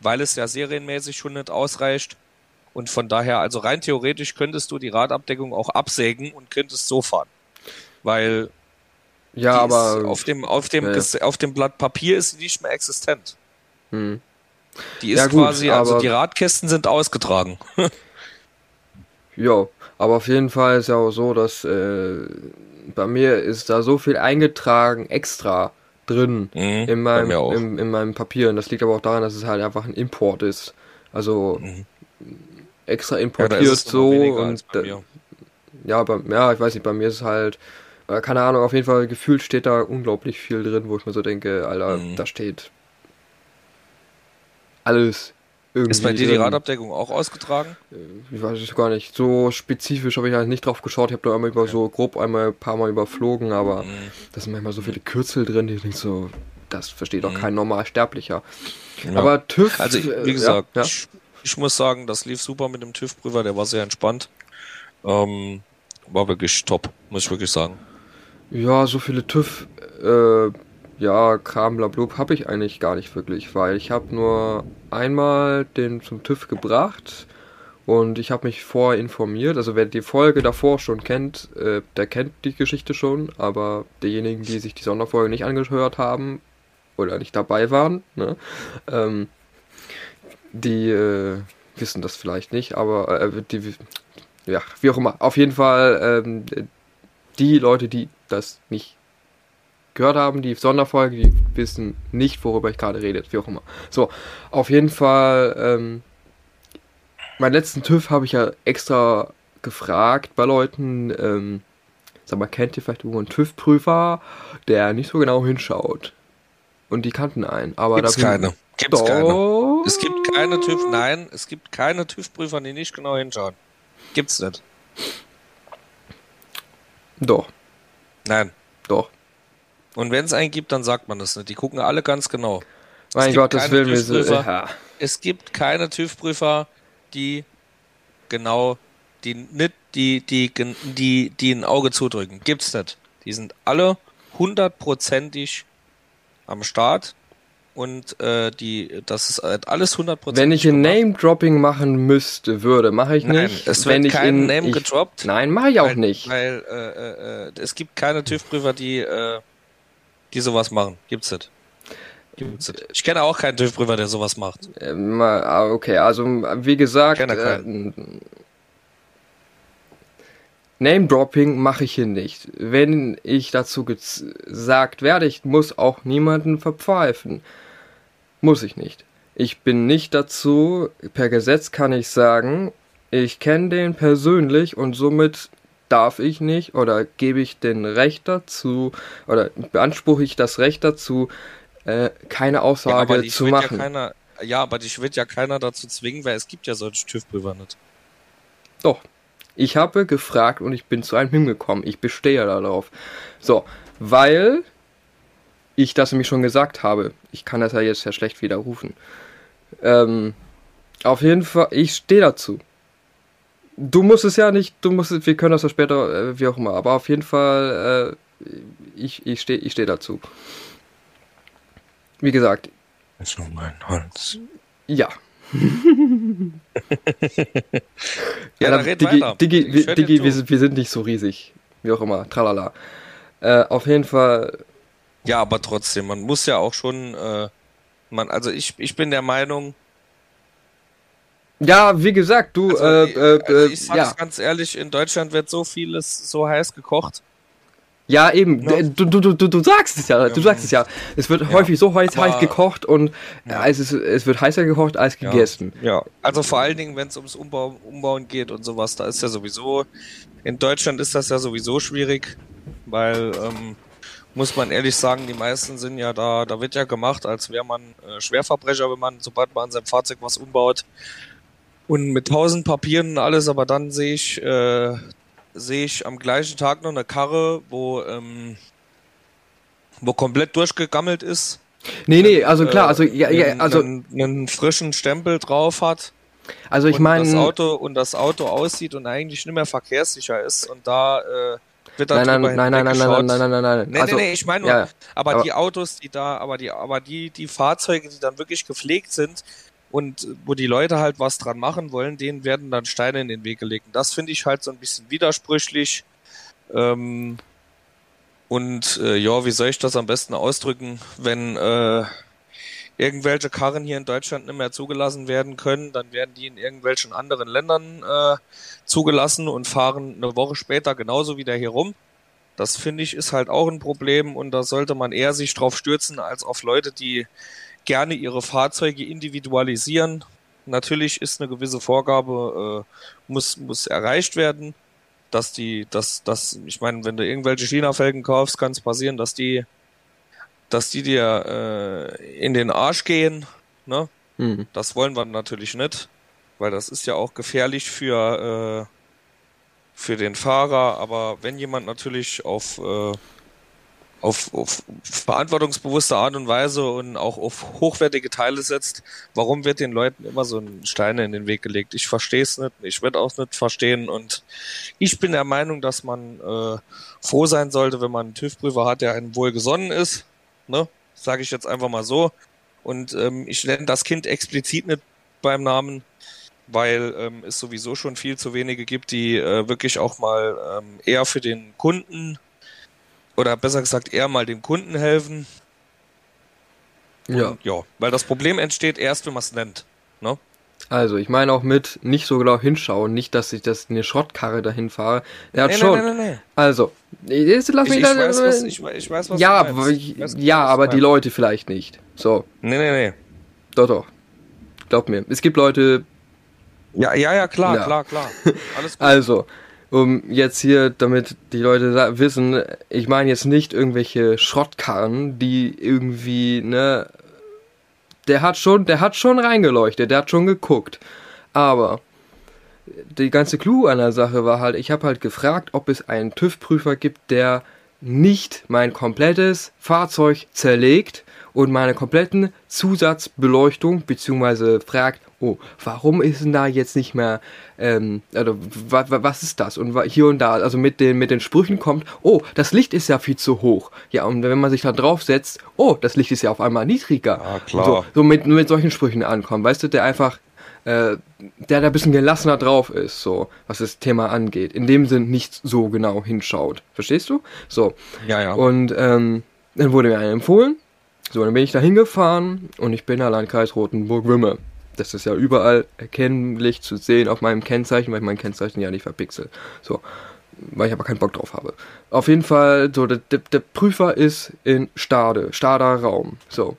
B: weil es ja serienmäßig schon nicht ausreicht. Und von daher, also rein theoretisch könntest du die Radabdeckung auch absägen und könntest so fahren. Weil
A: ja, aber
B: auf dem, auf dem,
A: Ja,
B: auf dem Blatt Papier ist sie nicht mehr existent.
A: hm.
B: Die ist
A: Ja, gut,
B: quasi, also die Radkästen sind ausgetragen. [LAUGHS]
A: Ja, aber auf jeden Fall ist ja auch so, dass äh, bei mir ist da so viel eingetragen extra drin
B: Mhm,
A: in meinem, in, in meinem Papier. Und das liegt aber auch daran, dass es halt einfach ein Import ist. Also
B: Mhm.
A: extra
B: Ja,
A: importiert
B: noch
A: so und
B: bei
A: ja, bei, ja, ich weiß nicht, bei mir ist es halt, äh, keine Ahnung, auf jeden Fall gefühlt steht da unglaublich viel drin, wo ich mir so denke, Alter,
B: Mhm.
A: da steht alles irgendwie
B: Ist bei dir die. Radabdeckung auch ausgetragen?
A: Ich weiß es gar nicht. So spezifisch habe ich halt nicht drauf geschaut. Ich habe da einmal über so grob einmal ein paar Mal überflogen, aber
B: Mhm.
A: da sind manchmal so viele Kürzel drin, die ich denk so, das versteht doch
B: Mhm.
A: kein Normalsterblicher.
B: Ja.
A: Aber TÜV.
B: Also,
A: äh,
B: wie gesagt,
A: ja, ja.
B: Ich, ich muss sagen, das lief super mit dem TÜV-Prüfer, der war sehr entspannt. Ähm, war wirklich top, muss ich wirklich sagen.
A: Ja, so viele TÜV, äh, ja, Kram, blablub, habe ich eigentlich gar nicht wirklich, weil ich habe nur einmal den zum TÜV gebracht und ich habe mich vorher informiert. Also wer die Folge davor schon kennt, äh, der kennt die Geschichte schon, aber diejenigen, die sich die Sonderfolge nicht angehört haben oder nicht dabei waren, ne, ähm, die äh, wissen das vielleicht nicht, aber äh, die, ja, wie auch immer. Auf jeden Fall ähm, die Leute, die das nicht gehört haben, die Sonderfolge, die wissen nicht, worüber ich gerade rede, wie auch immer. So, auf jeden Fall, ähm, meinen letzten TÜV habe ich ja extra gefragt bei Leuten, ähm, sag mal, kennt ihr vielleicht irgendwo einen TÜV-Prüfer, der nicht so genau hinschaut? Und die kannten einen, aber
B: Gibt's
A: da
B: keine. Gibt's keine. Es gibt keine TÜV, nein, es gibt keine TÜV-Prüfer, die nicht genau hinschauen. Gibt's nicht.
A: Doch.
B: Nein.
A: Doch.
B: Und wenn es einen gibt, dann sagt man das nicht. Die gucken alle ganz genau.
A: Mein Gott, das will mir so.
B: Ja. Es gibt keine TÜV-Prüfer, die genau, die nicht, die, die, die, die ein Auge zudrücken. Gibt's nicht. Die sind alle hundertprozentig am Start und äh, die, das ist halt alles 100%.
A: Wenn ich ein Name-Dropping machen müsste, würde, mache ich
B: nein,
A: nicht.
B: Es wird kein
A: in,
B: Name gedroppt.
A: Nein, mache ich auch
B: weil,
A: nicht.
B: Weil äh, äh, es gibt keine TÜV-Prüfer, die, äh, die sowas machen. Gibt's nicht. Gibt's nicht. Ich kenne auch keinen TÜV-Prüfer, der sowas macht.
A: Ähm, ah, okay, also wie gesagt, äh, Name-Dropping mache ich hier nicht. Wenn ich dazu gesagt werde, ich muss auch niemanden verpfeifen. Muss ich nicht. Ich bin nicht dazu, per Gesetz kann ich sagen, ich kenne den persönlich und somit darf ich nicht oder gebe ich den Recht dazu oder beanspruche ich das Recht dazu, äh, keine Aussage
B: ja,
A: zu machen.
B: Ja, keiner, ja, aber dich wird ja keiner dazu zwingen, weil es gibt ja solche TÜV-Prüfer nicht.
A: Doch. Ich habe gefragt und ich bin zu einem hingekommen. Ich bestehe darauf. So, weil ich das nämlich schon gesagt habe. Ich kann das ja jetzt ja schlecht widerrufen. Ähm, auf jeden Fall, ich stehe dazu. Du musst es ja nicht, du musst, wir können das ja später, äh, wie auch immer, aber auf jeden Fall, äh, ich, ich stehe ich steh dazu. Wie gesagt.
B: Ist nur mein Holz.
A: Ja. [LAUGHS]
B: ja, dann red
A: Digi,
B: weiter.
A: Digi, wir, Digi wir, sind, wir sind nicht so riesig. Wie auch immer, tralala. Äh, auf jeden Fall.
B: Ja, aber trotzdem, man muss ja auch schon, äh, man, also ich, ich bin der Meinung.
A: Ja, wie gesagt, du,
B: also,
A: äh, äh,
B: also ich sag's
A: ja.
B: ganz ehrlich, in Deutschland wird so vieles so heiß gekocht.
A: Ja, eben. Ja. Du, du, du, du sagst es ja. Du sagst es ja. Es wird ja, häufig so heiß, heiß gekocht und ja. es, ist, es wird heißer gekocht als gegessen.
B: Ja. Also vor allen Dingen, wenn es ums Umbau, Umbauen geht und sowas, da ist ja sowieso, in Deutschland ist das ja sowieso schwierig, weil, ähm, muss man ehrlich sagen, die meisten sind ja da, da wird ja gemacht, als wäre man äh, Schwerverbrecher, wenn man, sobald man an seinem Fahrzeug was umbaut. Und mit tausend Papieren und alles, aber dann sehe ich, äh, sehe ich am gleichen Tag noch eine Karre, wo, ähm, wo komplett durchgegammelt ist.
A: Nee, nee, also klar, also ja, ja also
B: einen, einen frischen Stempel drauf hat.
A: Also ich meine
B: das Auto und das Auto aussieht und eigentlich nicht mehr verkehrssicher ist und da äh, wird
A: dann nein, nein, nein, nein, nein, nein, nein, nein, nein, nein,
B: nee,
A: also,
B: nee, ich meine
A: ja,
B: aber,
A: aber
B: die Autos, die da, aber die, aber die, die Fahrzeuge, die dann wirklich gepflegt sind, und wo die Leute halt was dran machen wollen, denen werden dann Steine in den Weg gelegt. Und das finde ich halt so ein bisschen widersprüchlich. Ähm, und äh, ja, wie soll ich das am besten ausdrücken, wenn äh, irgendwelche Karren hier in Deutschland nicht mehr zugelassen werden können, dann werden die in irgendwelchen anderen Ländern äh, zugelassen und fahren eine Woche später genauso wieder hier rum. Das finde ich ist halt auch ein Problem und da sollte man eher sich drauf stürzen als auf Leute, die gerne ihre Fahrzeuge individualisieren. Natürlich ist eine gewisse Vorgabe, äh, muss, muss erreicht werden, dass die, dass, dass, ich meine, wenn du irgendwelche China-Felgen kaufst, kann es passieren, dass die, dass die dir äh, in den Arsch gehen, ne?
A: Mhm.
B: Das wollen wir natürlich nicht, weil das ist ja auch gefährlich für, äh, für den Fahrer, aber wenn jemand natürlich auf, äh, auf, auf verantwortungsbewusste Art und Weise und auch auf hochwertige Teile setzt, warum wird den Leuten immer so ein Steine in den Weg gelegt? Ich verstehe es nicht, ich werde auch nicht verstehen und ich bin der Meinung, dass man äh, froh sein sollte, wenn man einen TÜV-Prüfer hat, der einem wohlgesonnen ist, ne? Sage ich jetzt einfach mal so. Und ähm, ich nenne das Kind explizit nicht beim Namen, weil ähm, es sowieso schon viel zu wenige gibt, die äh, wirklich auch mal ähm, eher für den Kunden oder besser gesagt eher mal dem Kunden helfen.
A: Ja.
B: Und, ja, weil das Problem entsteht erst, wenn man es nennt. Ne?
A: Also, ich meine auch mit nicht so genau hinschauen, nicht, dass ich das eine Schrottkarre dahin fahre. Er hat
B: Nee,
A: schon.
B: nee, nee.
A: Also, jetzt lass
B: Ich,
A: mich
B: ich,
A: da-
B: weiß, was, ich, ich weiß, was
A: ja, aber,
B: weiß genau,
A: ja, aber die. Leute vielleicht nicht. So,
B: Nee, nee, nee.
A: doch, doch. Glaub mir. Es gibt Leute,
B: Ja, ja, ja, klar,
A: Ja.
B: klar, klar. Alles [LAUGHS] gut.
A: also, um jetzt hier, damit die Leute wissen, ich meine jetzt nicht irgendwelche Schrottkarren, die irgendwie, ne, der hat schon, der hat schon reingeleuchtet, der hat schon geguckt. Aber die ganze Clou an der Sache war halt, ich habe halt gefragt, ob es einen TÜV-Prüfer gibt, der nicht mein komplettes Fahrzeug zerlegt und meine kompletten Zusatzbeleuchtung, beziehungsweise fragt, oh, warum ist denn da jetzt nicht mehr, ähm, also, wa, wa, was ist das? Und hier und da, also mit den, mit den Sprüchen kommt, oh, das Licht ist ja viel zu hoch. Ja, und wenn man sich da drauf setzt, oh, das Licht ist ja auf einmal niedriger.
B: Ja, klar.
A: So, so mit, mit solchen Sprüchen ankommen, weißt du, der einfach, äh, der da ein bisschen gelassener drauf ist, so, was das Thema angeht. In dem Sinn nicht so genau hinschaut. Verstehst du? So.
B: Ja, ja.
A: Und ähm, dann wurde mir einer empfohlen. So, dann bin ich da hingefahren und ich bin da Landkreis Rotenburg-Wümme. Das ist ja überall erkennlich zu sehen auf meinem Kennzeichen, weil ich mein Kennzeichen ja nicht verpixel. So, weil ich aber keinen Bock drauf habe. Auf jeden Fall, so, der, der, Prüfer ist in Stade, Stader Raum. So.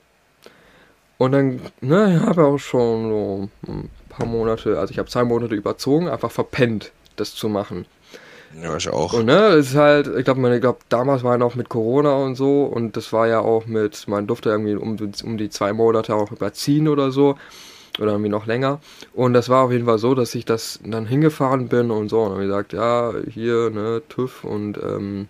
A: Und dann, ne, ich habe auch schon so ein paar Monate, also ich habe zwei Monate überzogen, einfach verpennt, das zu machen.
B: ja, ich auch.
A: Und ne, es ist halt, ich glaube, ich glaube, damals war noch mit Corona und so und das war ja auch mit, man durfte irgendwie um, um die zwei Monate auch überziehen oder so oder irgendwie noch länger. Und das war auf jeden Fall so, dass ich das dann hingefahren bin und so und dann gesagt, ja, hier, ne, TÜV und ähm,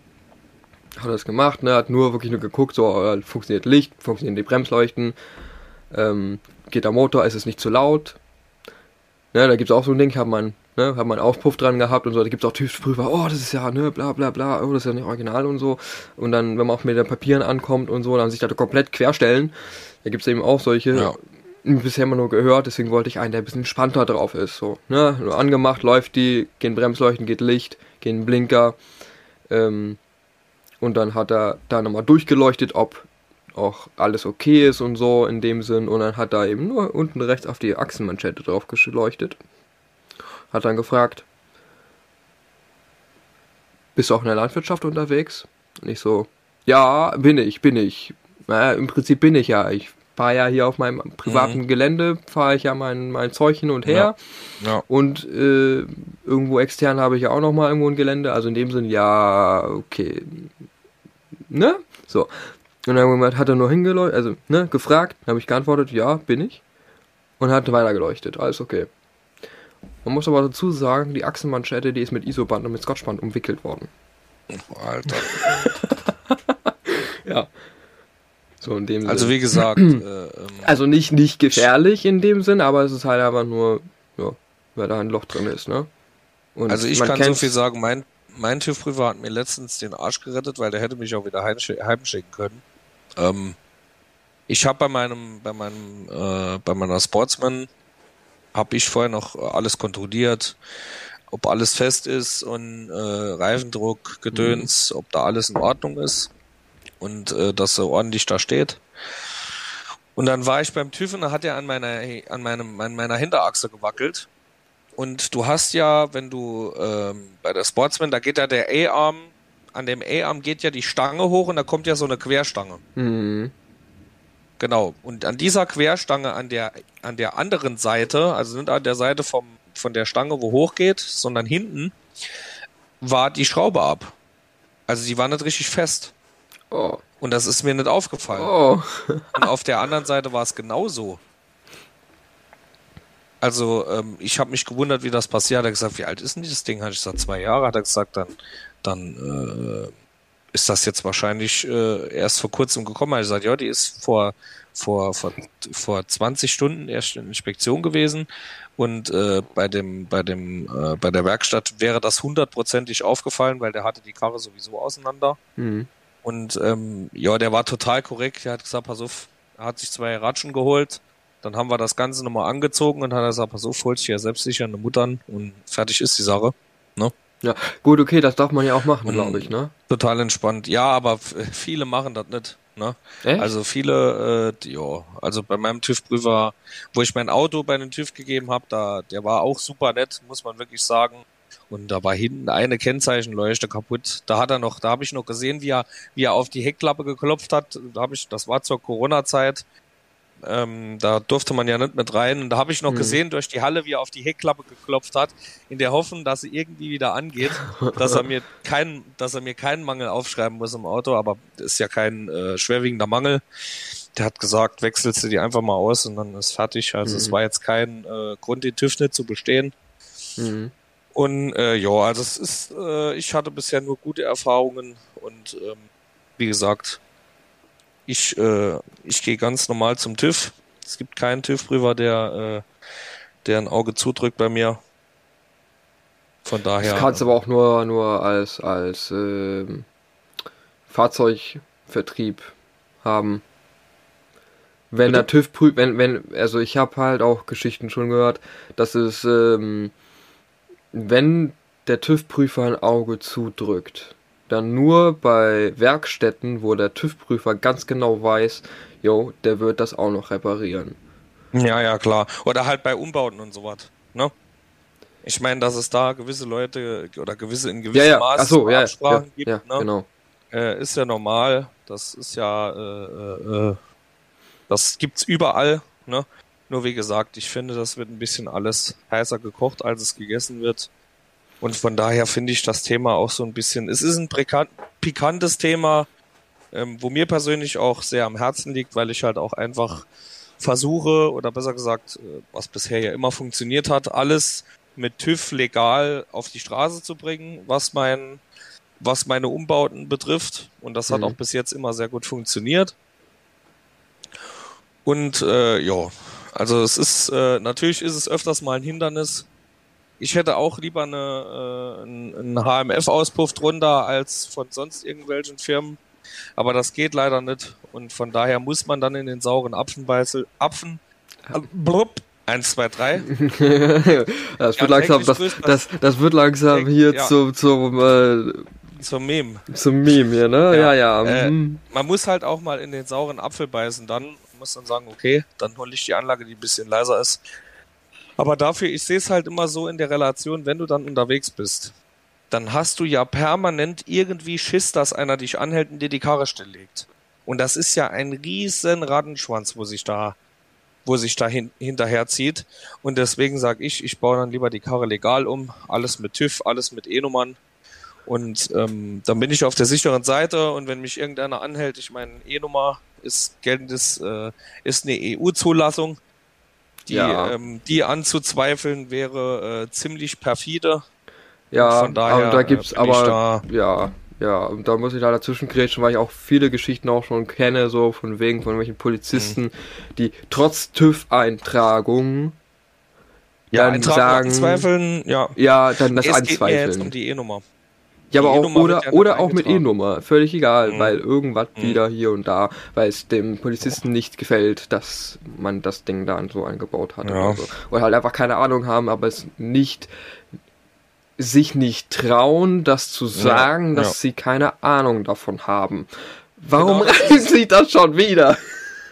A: hat das gemacht, ne, hat nur wirklich nur geguckt, so äh, funktioniert Licht, funktionieren die Bremsleuchten, ähm, geht der Motor, ist es nicht zu laut. Ne, da gibt's auch so ein Ding, habe meinen ne, hab meinen Auspuff dran gehabt und so, da gibt's auch TÜV-Prüfer, oh, das ist ja, ne, bla bla bla, oh, das ist ja nicht original und so. Und dann, wenn man auch mit den Papieren ankommt und so, dann sich da komplett querstellen, da gibt's eben auch solche,
B: Ja.
A: Bisher immer nur gehört, deswegen wollte ich einen, der ein bisschen entspannter drauf ist, so, ne, nur angemacht, läuft die, gehen Bremsleuchten, geht Licht, gehen Blinker, ähm, und dann hat er da nochmal durchgeleuchtet, ob auch alles okay ist und so in dem Sinn. Und dann hat er eben nur unten rechts auf die Achsenmanschette drauf geleuchtet. Hat dann gefragt, bist du auch in der Landwirtschaft unterwegs? Und ich so, ja, bin ich, bin ich. Naja, im Prinzip bin ich ja. Ich fahre ja hier auf meinem privaten
B: Mhm.
A: Gelände, fahre ich ja mein, mein Zeug hin und her.
B: Ja.
A: Und äh, irgendwo extern habe ich ja auch noch mal irgendwo ein Gelände. Also in dem Sinn, ja, okay. Ne? So. Und dann hat er nur hingeleuchtet, also, ne, gefragt, habe ich geantwortet, ja, bin ich. Und hat weiter geleuchtet, alles okay. Man muss aber dazu sagen, die Achsenmanschette, die ist mit Isoband und mit Scotchband umwickelt worden.
B: Alter. [LAUGHS]
A: Ja. So in dem
B: Also
A: Sinn.
B: wie gesagt, [CLEARS THROAT] äh, ähm,
A: Also nicht, nicht gefährlich in dem Sinn, aber es ist halt einfach nur, ja, weil da ein Loch drin ist, ne? Und
B: also ich kann so viel sagen, mein, mein TÜV-Prüfer hat mir letztens den Arsch gerettet, weil der hätte mich auch wieder heimschi- heimschicken können. Ähm, ich habe bei meinem, bei meinem, äh, bei meiner Sportsman habe ich vorher noch alles kontrolliert, ob alles fest ist und äh, Reifendruck, Gedöns, ob da alles in Ordnung ist und äh, dass er ordentlich da steht. Und dann war ich beim TÜV und da hat er an meiner, an meinem, an meiner Hinterachse gewackelt. Und du hast ja, wenn du ähm, bei der Sportsman, da geht ja der A-Arm, an dem A-Arm geht ja die Stange hoch und da kommt ja so eine Querstange.
A: Mhm.
B: Genau. Und an dieser Querstange, an der, an der anderen Seite, also nicht an der Seite vom, von der Stange, wo hochgeht, sondern hinten, war die Schraube ab. Also sie war nicht richtig fest.
A: Oh.
B: Und das ist mir nicht aufgefallen.
A: Oh. [LAUGHS]
B: Und auf der anderen Seite war es genauso. Also, ähm, ich habe mich gewundert, wie das passiert. Hat er gesagt, wie alt ist denn dieses Ding? Hat ich gesagt, zwei Jahre. Hat er gesagt, dann, dann äh, ist das jetzt wahrscheinlich äh, erst vor kurzem gekommen. Also gesagt, ja, die ist vor, vor, vor, vor 20 Stunden erst in Inspektion gewesen und äh, bei dem, bei dem, äh, bei der Werkstatt wäre das hundertprozentig aufgefallen, weil der hatte die Karre sowieso auseinander. Mhm. Und ähm, ja, der war total korrekt. Der hat gesagt, pass auf, er hat sich zwei Ratschen geholt. Dann haben wir das Ganze nochmal angezogen und hat gesagt, pass auf, holt sich ja selbstsicher eine Muttern und fertig ist die Sache. Ne?
A: Ja, gut, okay, das darf man ja auch machen, glaube ich, ne?
B: Total entspannt. Ja, aber viele machen das nicht. Ne? Echt? Also viele, äh, ja, also bei meinem TÜV-Prüfer, wo ich mein Auto bei den TÜV gegeben habe, da, der war auch super nett, muss man wirklich sagen. Und da war hinten eine Kennzeichenleuchte kaputt. Da hat er noch, da habe ich noch gesehen, wie er, wie er auf die Heckklappe geklopft hat. Da habe ich, das war zur Corona-Zeit. Ähm, da durfte man ja nicht mit rein. Und da habe ich noch mhm. gesehen durch die Halle, wie er auf die Heckklappe geklopft hat, in der Hoffnung, dass sie irgendwie wieder angeht, dass er mir keinen, dass er mir keinen Mangel aufschreiben muss im Auto, aber ist ja kein äh, schwerwiegender Mangel. Der hat gesagt, wechselst du die einfach mal aus und dann ist fertig. Also mhm. es war jetzt kein äh, Grund, den TÜV nicht zu bestehen. Mhm. Und äh, ja, also es ist, äh, ich hatte bisher nur gute Erfahrungen und ähm, wie gesagt, ich, äh, ich gehe ganz normal zum TÜV. Es gibt keinen TÜV-Prüfer, der, äh, der ein Auge zudrückt bei mir. Von daher.
A: Das kannst du aber auch nur, nur als, als äh, Fahrzeugvertrieb haben. Wenn Bitte? der TÜV prüft, wenn, wenn, also ich habe halt auch Geschichten schon gehört, dass es, ähm, wenn der TÜV-Prüfer ein Auge zudrückt, dann nur bei Werkstätten, wo der TÜV-Prüfer ganz genau weiß, jo, der wird das auch noch reparieren.
B: Ja, ja, klar. Oder halt bei Umbauten und sowas, ne? Ich meine, dass es da gewisse Leute oder gewisse in gewissem
A: ja, ja.
B: Maß
A: so, ja, ja, gibt, ja,
B: ne?
A: genau.
B: Äh, ist ja normal. Das ist ja, äh, äh, das gibt's überall, ne? Nur wie gesagt, ich finde, das wird ein bisschen alles heißer gekocht, als es gegessen wird. Und von daher finde ich das Thema auch so ein bisschen, es ist ein pikantes Thema, ähm, wo mir persönlich auch sehr am Herzen liegt, weil ich halt auch einfach versuche, oder besser gesagt, äh, was bisher ja immer funktioniert hat, alles mit TÜV legal auf die Straße zu bringen, was mein, was meine Umbauten betrifft. Und das hat mhm. auch bis jetzt immer sehr gut funktioniert. Und äh, ja, also es ist äh, natürlich ist es öfters mal ein Hindernis, ich hätte auch lieber eine, äh, einen HMF-Auspuff drunter als von sonst irgendwelchen Firmen. Aber das geht leider nicht. Und von daher muss man dann in den sauren Apfen beißen. Apfen. Äh, blub, Eins, zwei, drei. [LAUGHS]
A: das, wird langsam, das, das, das, wird langsam hier ja. zum, zum, äh,
B: zum Meme.
A: Zum Meme, ja, ne? Ja, ja.
B: ja. Äh, mhm. man muss halt auch mal in den sauren Apfel beißen. Dann muss dann sagen, okay, dann hole ich die Anlage, die ein bisschen leiser ist. Aber dafür, ich sehe es halt immer so in der Relation, wenn du dann unterwegs bist, dann hast du ja permanent irgendwie Schiss, dass einer dich anhält und dir die Karre stilllegt. Und das ist ja ein riesen Rattenschwanz, wo sich da, wo sich da hin, hinterher zieht. Und deswegen sage ich, ich baue dann lieber die Karre legal um, alles mit TÜV, alles mit E-Nummern. Und ähm, dann bin ich auf der sicheren Seite und wenn mich irgendeiner anhält, ich meine, E-Nummer ist geltendes, äh, ist eine EU-Zulassung die, ja. ähm, die anzuzweifeln wäre äh, ziemlich perfide.
A: Ja, von daher, aber da gibt's aber, da ja, ja, und da muss ich da dazwischen grätschen, weil ich auch viele Geschichten auch schon kenne, so von wegen von welchen Polizisten, mhm. die trotz TÜV-Eintragung
B: ja, dann sagen, zweifeln, ja.
A: Ja, dann das
B: es
A: anzweifeln.
B: Geht mir jetzt um die E-Nummer.
A: Ja, aber auch, oder, ja oder auch mit E-Nummer, völlig egal, mhm. weil irgendwas mhm. wieder hier und da, weil es dem Polizisten nicht gefällt, dass man das Ding da so eingebaut hat. Ja. Oder, so. oder halt einfach keine Ahnung haben, aber es nicht, sich nicht trauen, das zu sagen, ja. dass sie keine Ahnung davon haben. Warum genau, reißen sie das schon wieder?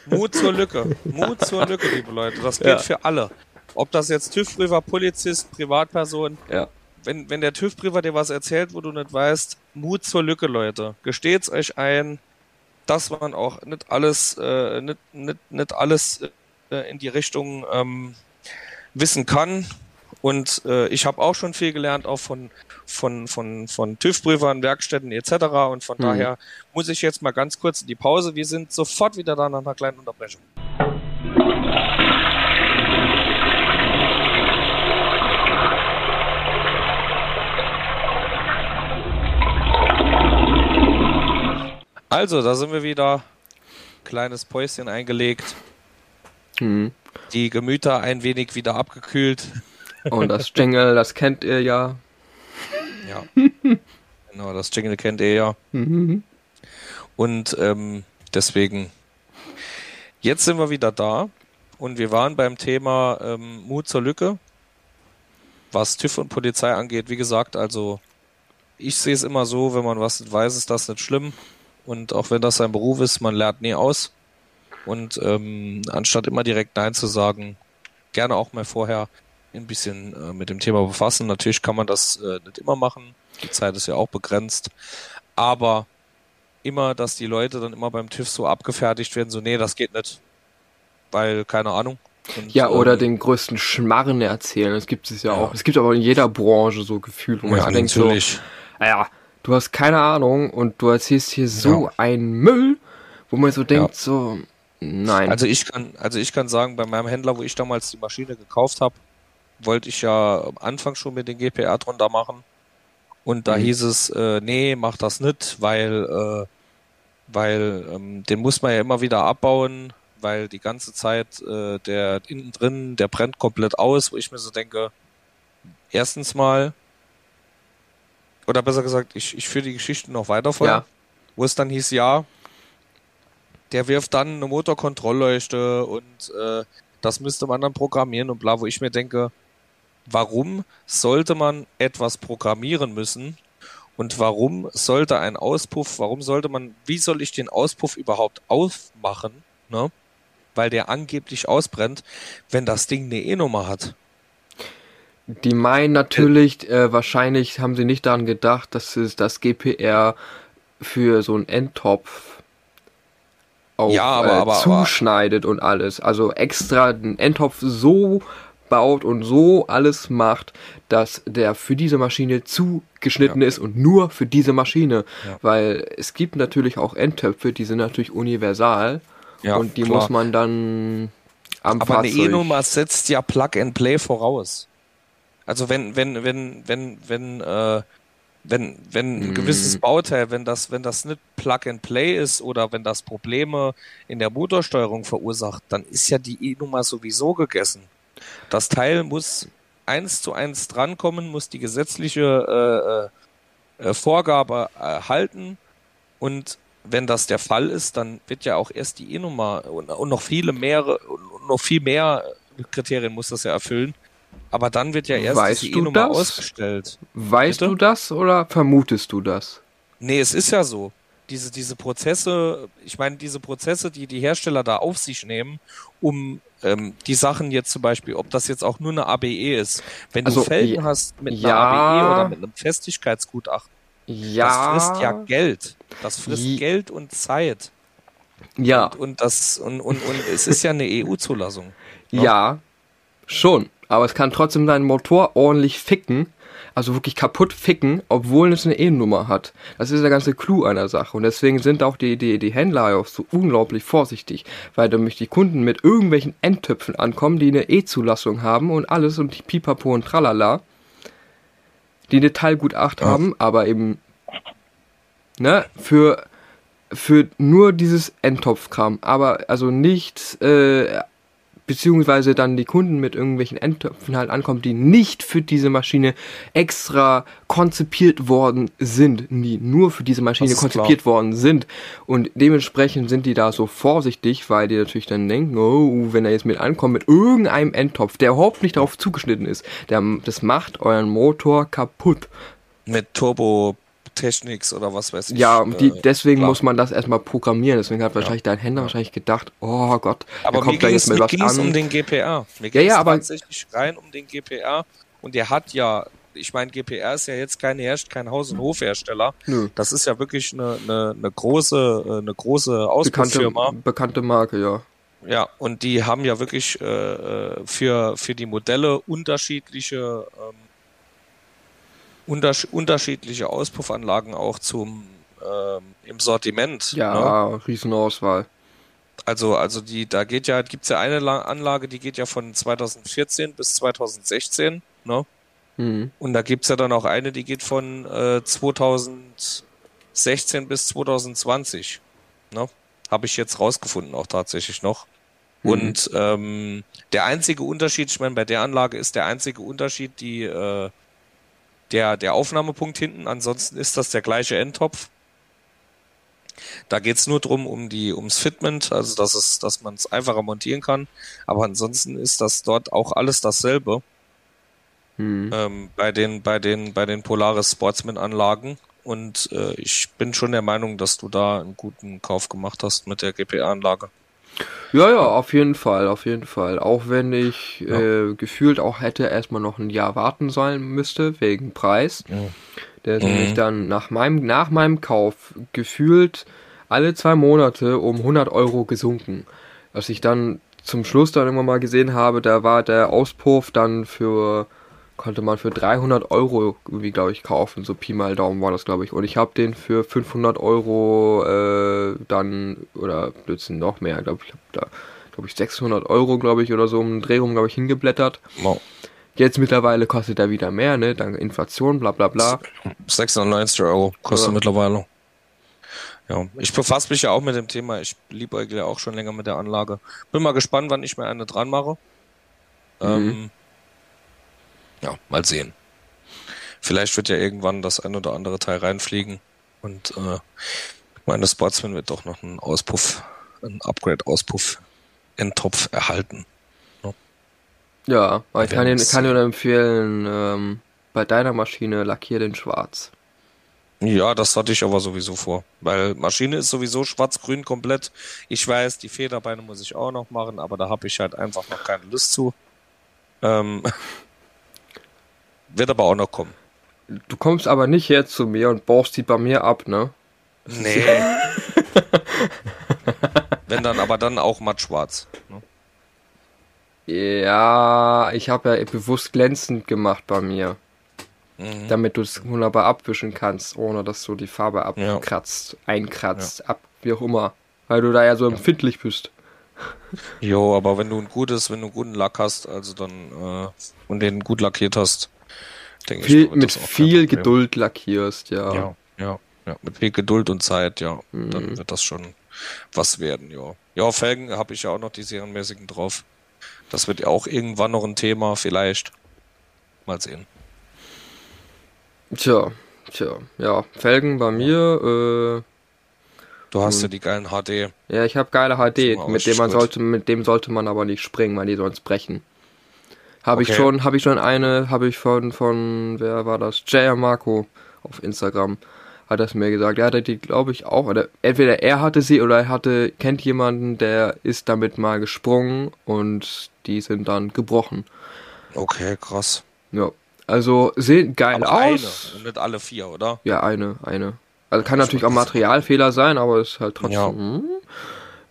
B: Mut zur Lücke. Mut zur Lücke, liebe Leute. Das gilt für alle. Ob das jetzt TÜV-Prüfer, Polizist, Privatperson,
A: ja
B: wenn, wenn der TÜV-Prüfer dir was erzählt, wo du nicht weißt, Mut zur Lücke, Leute. Gesteht's euch ein, dass man auch nicht alles, äh, nicht, nicht, nicht alles äh, in die Richtung ähm, wissen kann. Und äh, ich habe auch schon viel gelernt, auch von, von, von, von TÜV-Prüfern, Werkstätten etc. Und von mhm. daher muss ich jetzt mal ganz kurz in die Pause. Wir sind sofort wieder da nach einer kleinen Unterbrechung. Also, da sind wir wieder. Kleines Päuschen eingelegt.
A: Mhm.
B: Die Gemüter ein wenig wieder abgekühlt.
A: Und das Jingle, das kennt ihr ja.
B: Ja. genau, das Jingle kennt ihr ja.
A: Mhm.
B: Und ähm, deswegen, jetzt sind wir wieder da. Und wir waren beim Thema ähm, Mut zur Lücke. Was TÜV und Polizei angeht, wie gesagt, also ich sehe es immer so, wenn man was nicht weiß, ist das nicht schlimm. Und auch wenn das sein Beruf ist, man lernt nie aus. Und ähm, anstatt immer direkt Nein zu sagen, gerne auch mal vorher ein bisschen äh, mit dem Thema befassen. Natürlich kann man das äh, nicht immer machen. Die Zeit ist ja auch begrenzt. Aber immer, dass die Leute dann immer beim TÜV so abgefertigt werden, so, nee, das geht nicht. Weil, keine Ahnung.
A: Und, ja, oder ähm, den größten Schmarren erzählen. Das gibt es ja, ja, auch. Es gibt aber in jeder Branche so Gefühl, wo man
B: ja, denkt natürlich. so,
A: naja, du hast keine Ahnung und du erzählst hier so ja. einen Müll, wo man so denkt, ja. so, nein.
B: Also ich kann, also ich kann sagen, bei meinem Händler, wo ich damals die Maschine gekauft habe, wollte ich ja am Anfang schon mit den GPR drunter machen. Und da mhm. hieß es, äh, nee, mach das nicht, weil, äh, weil ähm, den muss man ja immer wieder abbauen, weil die ganze Zeit äh, der innen drin, der brennt komplett aus, wo ich mir so denke, erstens mal, oder besser gesagt, ich, ich führe die Geschichte noch weiter vor, ja. wo es dann hieß, ja, der wirft dann eine Motorkontrollleuchte und äh, das müsste man dann programmieren und bla, wo ich mir denke, warum sollte man etwas programmieren müssen und warum sollte ein Auspuff, warum sollte man, wie soll ich den Auspuff überhaupt aufmachen, ne? Weil der angeblich ausbrennt, wenn das Ding eine E-Nummer hat.
A: Die meinen natürlich, äh, wahrscheinlich haben sie nicht daran gedacht, dass es das GPR für so einen Endtopf auch
B: ja, aber, äh,
A: aber, zuschneidet aber. und alles. Also extra den Endtopf so baut und so alles macht, dass der für diese Maschine zugeschnitten ja. ist und nur für diese Maschine. Ja. Weil es gibt natürlich auch Endtöpfe, die sind natürlich universal ja, und die klar. muss man dann
B: am Aber Fahrzeug eine E-Nummer setzt ja Plug and Play voraus. Also wenn, wenn, wenn, wenn, wenn, äh, wenn, wenn ein gewisses mhm. Bauteil, wenn das, wenn das nicht Plug and Play ist oder wenn das Probleme in der Motorsteuerung verursacht, dann ist ja die E-Nummer sowieso gegessen. Das Teil muss eins zu eins drankommen, muss die gesetzliche äh, äh, äh Vorgabe erhalten und wenn das der Fall ist, dann wird ja auch erst die E-Nummer und, und, noch viele mehrere, noch viel mehr Kriterien muss das ja erfüllen, aber dann wird ja erst
A: weißt die E-Nummer ausgestellt. Weißt Bitte? du das oder vermutest du das?
B: Nee, es ist ja so. Diese, diese Prozesse, ich meine, diese Prozesse, die die Hersteller da auf sich nehmen, um ähm, die Sachen jetzt zum Beispiel, ob das jetzt auch nur eine ABE ist. Wenn also, du Felgen ja, hast mit einer ABE oder mit einem Festigkeitsgutachten,
A: ja,
B: das frisst ja Geld. Das frisst ja. Geld und Zeit.
A: Ja.
B: Und, und das, und, und, und es ist ja eine EU-Zulassung.
A: Ja, schon aber es kann trotzdem deinen Motor ordentlich ficken, also wirklich kaputt ficken, obwohl es eine E-Nummer hat. Das ist der ganze Clou einer Sache und deswegen sind auch die, die, die Händler auch so unglaublich vorsichtig, weil nämlich die Kunden mit irgendwelchen Endtöpfen ankommen, die eine E-Zulassung haben und alles und die Pipapo und Tralala, die eine Teilgutacht ja. haben, aber eben ne, für für nur dieses Endtopfkram, aber also nicht äh, beziehungsweise dann die Kunden mit irgendwelchen Endtöpfen halt ankommen, die nicht für diese Maschine extra konzipiert worden sind, die nur für diese Maschine konzipiert klar. worden sind. Und dementsprechend sind die da so vorsichtig, weil die natürlich dann denken, oh, wenn er jetzt mit ankommt mit irgendeinem Endtopf, der überhaupt nicht darauf zugeschnitten ist, der, das macht euren Motor kaputt.
B: Mit Turbo Technics oder was weiß ich.
A: Ja, die, äh, deswegen klar. muss man das erstmal programmieren. Deswegen hat wahrscheinlich ja. dein Händler wahrscheinlich gedacht, oh Gott,
B: aber kommt da jetzt mit was an. um den GPR. Mir
A: ja, ja, aber
B: tatsächlich rein um den GPR und der hat ja ich meine, GPR ist ja jetzt kein Herst, kein Haus- und Hofhersteller. Nö. Das ist ja wirklich eine, eine, eine große, eine große Auspuffirma.
A: Bekannte, bekannte Marke, ja.
B: Ja, und die haben ja wirklich äh, äh für, für die Modelle unterschiedliche ähm, unters unterschiedliche Auspuffanlagen auch zum ähm, im Sortiment.
A: Ja, ne? Riesenauswahl.
B: Also, also die, da geht ja, gibt's ja eine Anlage, die geht ja von 2014 bis 2016, ne? Mhm. Und da gibt's ja dann auch eine, die geht von äh, 2016 16 bis 2020. Ne? Habe ich jetzt rausgefunden, auch tatsächlich noch. Mhm. Und ähm, der einzige Unterschied, ich meine, bei der Anlage ist der einzige Unterschied die äh, der, der Aufnahmepunkt hinten. Ansonsten ist das der gleiche Endtopf. Da geht's nur drum um die ums Fitment, also dass es, dass man es einfacher montieren kann. Aber ansonsten ist das dort auch alles dasselbe. Hm. Ähm, bei den bei den bei den Polaris Sportsman Anlagen und äh, ich bin schon der Meinung, dass du da einen guten Kauf gemacht hast mit der GPA Anlage.
A: Ja, ja, auf jeden Fall, auf jeden Fall. Auch wenn ich ja. äh, gefühlt auch hätte erstmal noch ein Jahr warten sollen müsste, wegen Preis. Ja. Der ist mhm. nämlich dann nach meinem, nach meinem Kauf gefühlt alle zwei Monate um 100 Euro gesunken. Was ich dann zum Schluss dann immer mal gesehen habe, da war der Auspuff dann für konnte man für 300 Euro irgendwie, glaube ich, kaufen. So Pi mal Daumen war das, glaube ich. Und ich habe den für 500 Euro äh, dann, oder Blödsinn, noch mehr. glaube ich, da, glaube ich, 600 Euro, glaube ich, oder so um den Dreh rum, glaube ich, hingeblättert. Wow. Jetzt mittlerweile kostet er wieder mehr, ne? Dank Inflation, bla bla bla.
B: 690 Euro kostet ja. mittlerweile. Ja, ich befasse mich ja auch mit dem Thema. Ich liebe ja auch schon länger mit der Anlage. Bin mal gespannt, wann ich mir eine dran mache. Mhm. Ähm, ja, mal sehen. Vielleicht wird ja irgendwann das ein oder andere Teil reinfliegen und äh, meine Sportsman wird doch noch einen Auspuff, einen Upgrade-Auspuff in Topf erhalten.
A: Ja, ja aber ich kann dir, kann dir empfehlen, ähm, bei deiner Maschine lackier den schwarz.
B: Ja, das hatte ich aber sowieso vor, weil Maschine ist sowieso schwarz-grün komplett. Ich weiß, die Federbeine muss ich auch noch machen, aber da habe ich halt einfach noch keine Lust zu. Ähm, Wird aber auch noch kommen.
A: Du kommst aber nicht her zu mir und baust die bei mir ab, ne?
B: Nee. [LAUGHS] Wenn dann, aber dann auch matt schwarz. Ne?
A: Ja, ich habe ja bewusst glänzend gemacht bei mir. Mhm. Damit du es wunderbar abwischen kannst, ohne dass du die Farbe abkratzt, ja. einkratzt, ja. ab, wie auch immer. Weil du da ja so empfindlich bist.
B: Jo, aber wenn du ein gutes, wenn du einen guten Lack hast, also dann äh, und den gut lackiert hast,
A: denke viel, ich. Mit viel Geduld lackierst, ja.
B: Ja, ja, ja. Mit viel Geduld und Zeit, ja. Mhm. Dann wird das schon was werden, ja. Ja, Felgen habe ich ja auch noch die serienmäßigen drauf. Das wird ja auch irgendwann noch ein Thema, vielleicht. Mal sehen.
A: Tja, tja, ja. Felgen bei mir, äh,
B: Du hast ja die geilen HD.
A: Ja, ich habe geile HD, mit dem man sollte, mit dem sollte man aber nicht springen, weil die sonst brechen. Habe okay. ich schon, habe ich schon eine, habe ich von, von, wer war das? Jay Marco auf Instagram hat das mir gesagt. Er hatte die, glaube ich, auch, oder entweder er hatte sie oder er hatte, kennt jemanden, der ist damit mal gesprungen und die sind dann gebrochen.
B: Okay, krass.
A: Ja. Also sehen geil aber aus.
B: Eine, nicht alle vier, oder?
A: Ja, eine, eine. Also kann natürlich auch Materialfehler sein, aber ist halt trotzdem. Ja.
B: Hm,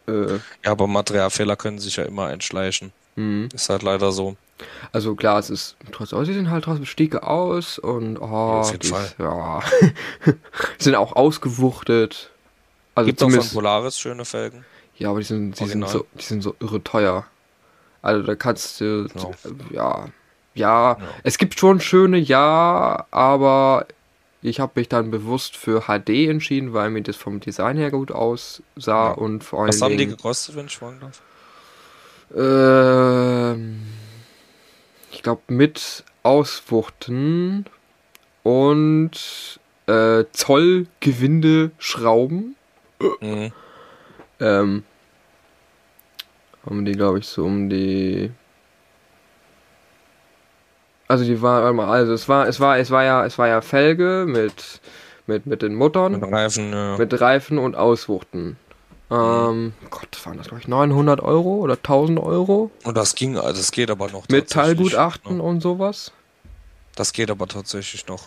B: äh, ja, aber Materialfehler können sich ja immer entschleichen. Mhm. Ist halt leider so.
A: Also klar, es ist trotz sie sehen halt trotzdem Stieke aus und oh, ja, die, ja, [LAUGHS] sind auch ausgewuchtet.
B: Also Gibt auch von Polaris schöne Felgen.
A: Ja, aber die sind, die sind so, die sind so irre teuer. Also da kannst du, genau. ja, ja, ja, es gibt schon schöne, ja, aber ich habe mich dann bewusst für HD entschieden, weil mir das vom Design her gut aussah ja. und vor allem.
B: Was haben die gekostet, wenn ich fragen darf?
A: Ähm glaube, mit Auswuchten und äh, Zollgewinde-Schrauben. Mhm. Ähm, haben die, glaube ich, so um die. Also die war also es war, es war, es war ja, es war ja Felge mit, mit, mit den Muttern.
B: Mit Reifen, ja.
A: Mit Reifen und Auswuchten. Ähm, Gott, waren das, glaube ich, 900 Euro oder 1000 Euro?
B: Und das ging, also es geht aber noch.
A: Mit Teilgutachten ne? und sowas?
B: Das geht aber tatsächlich noch.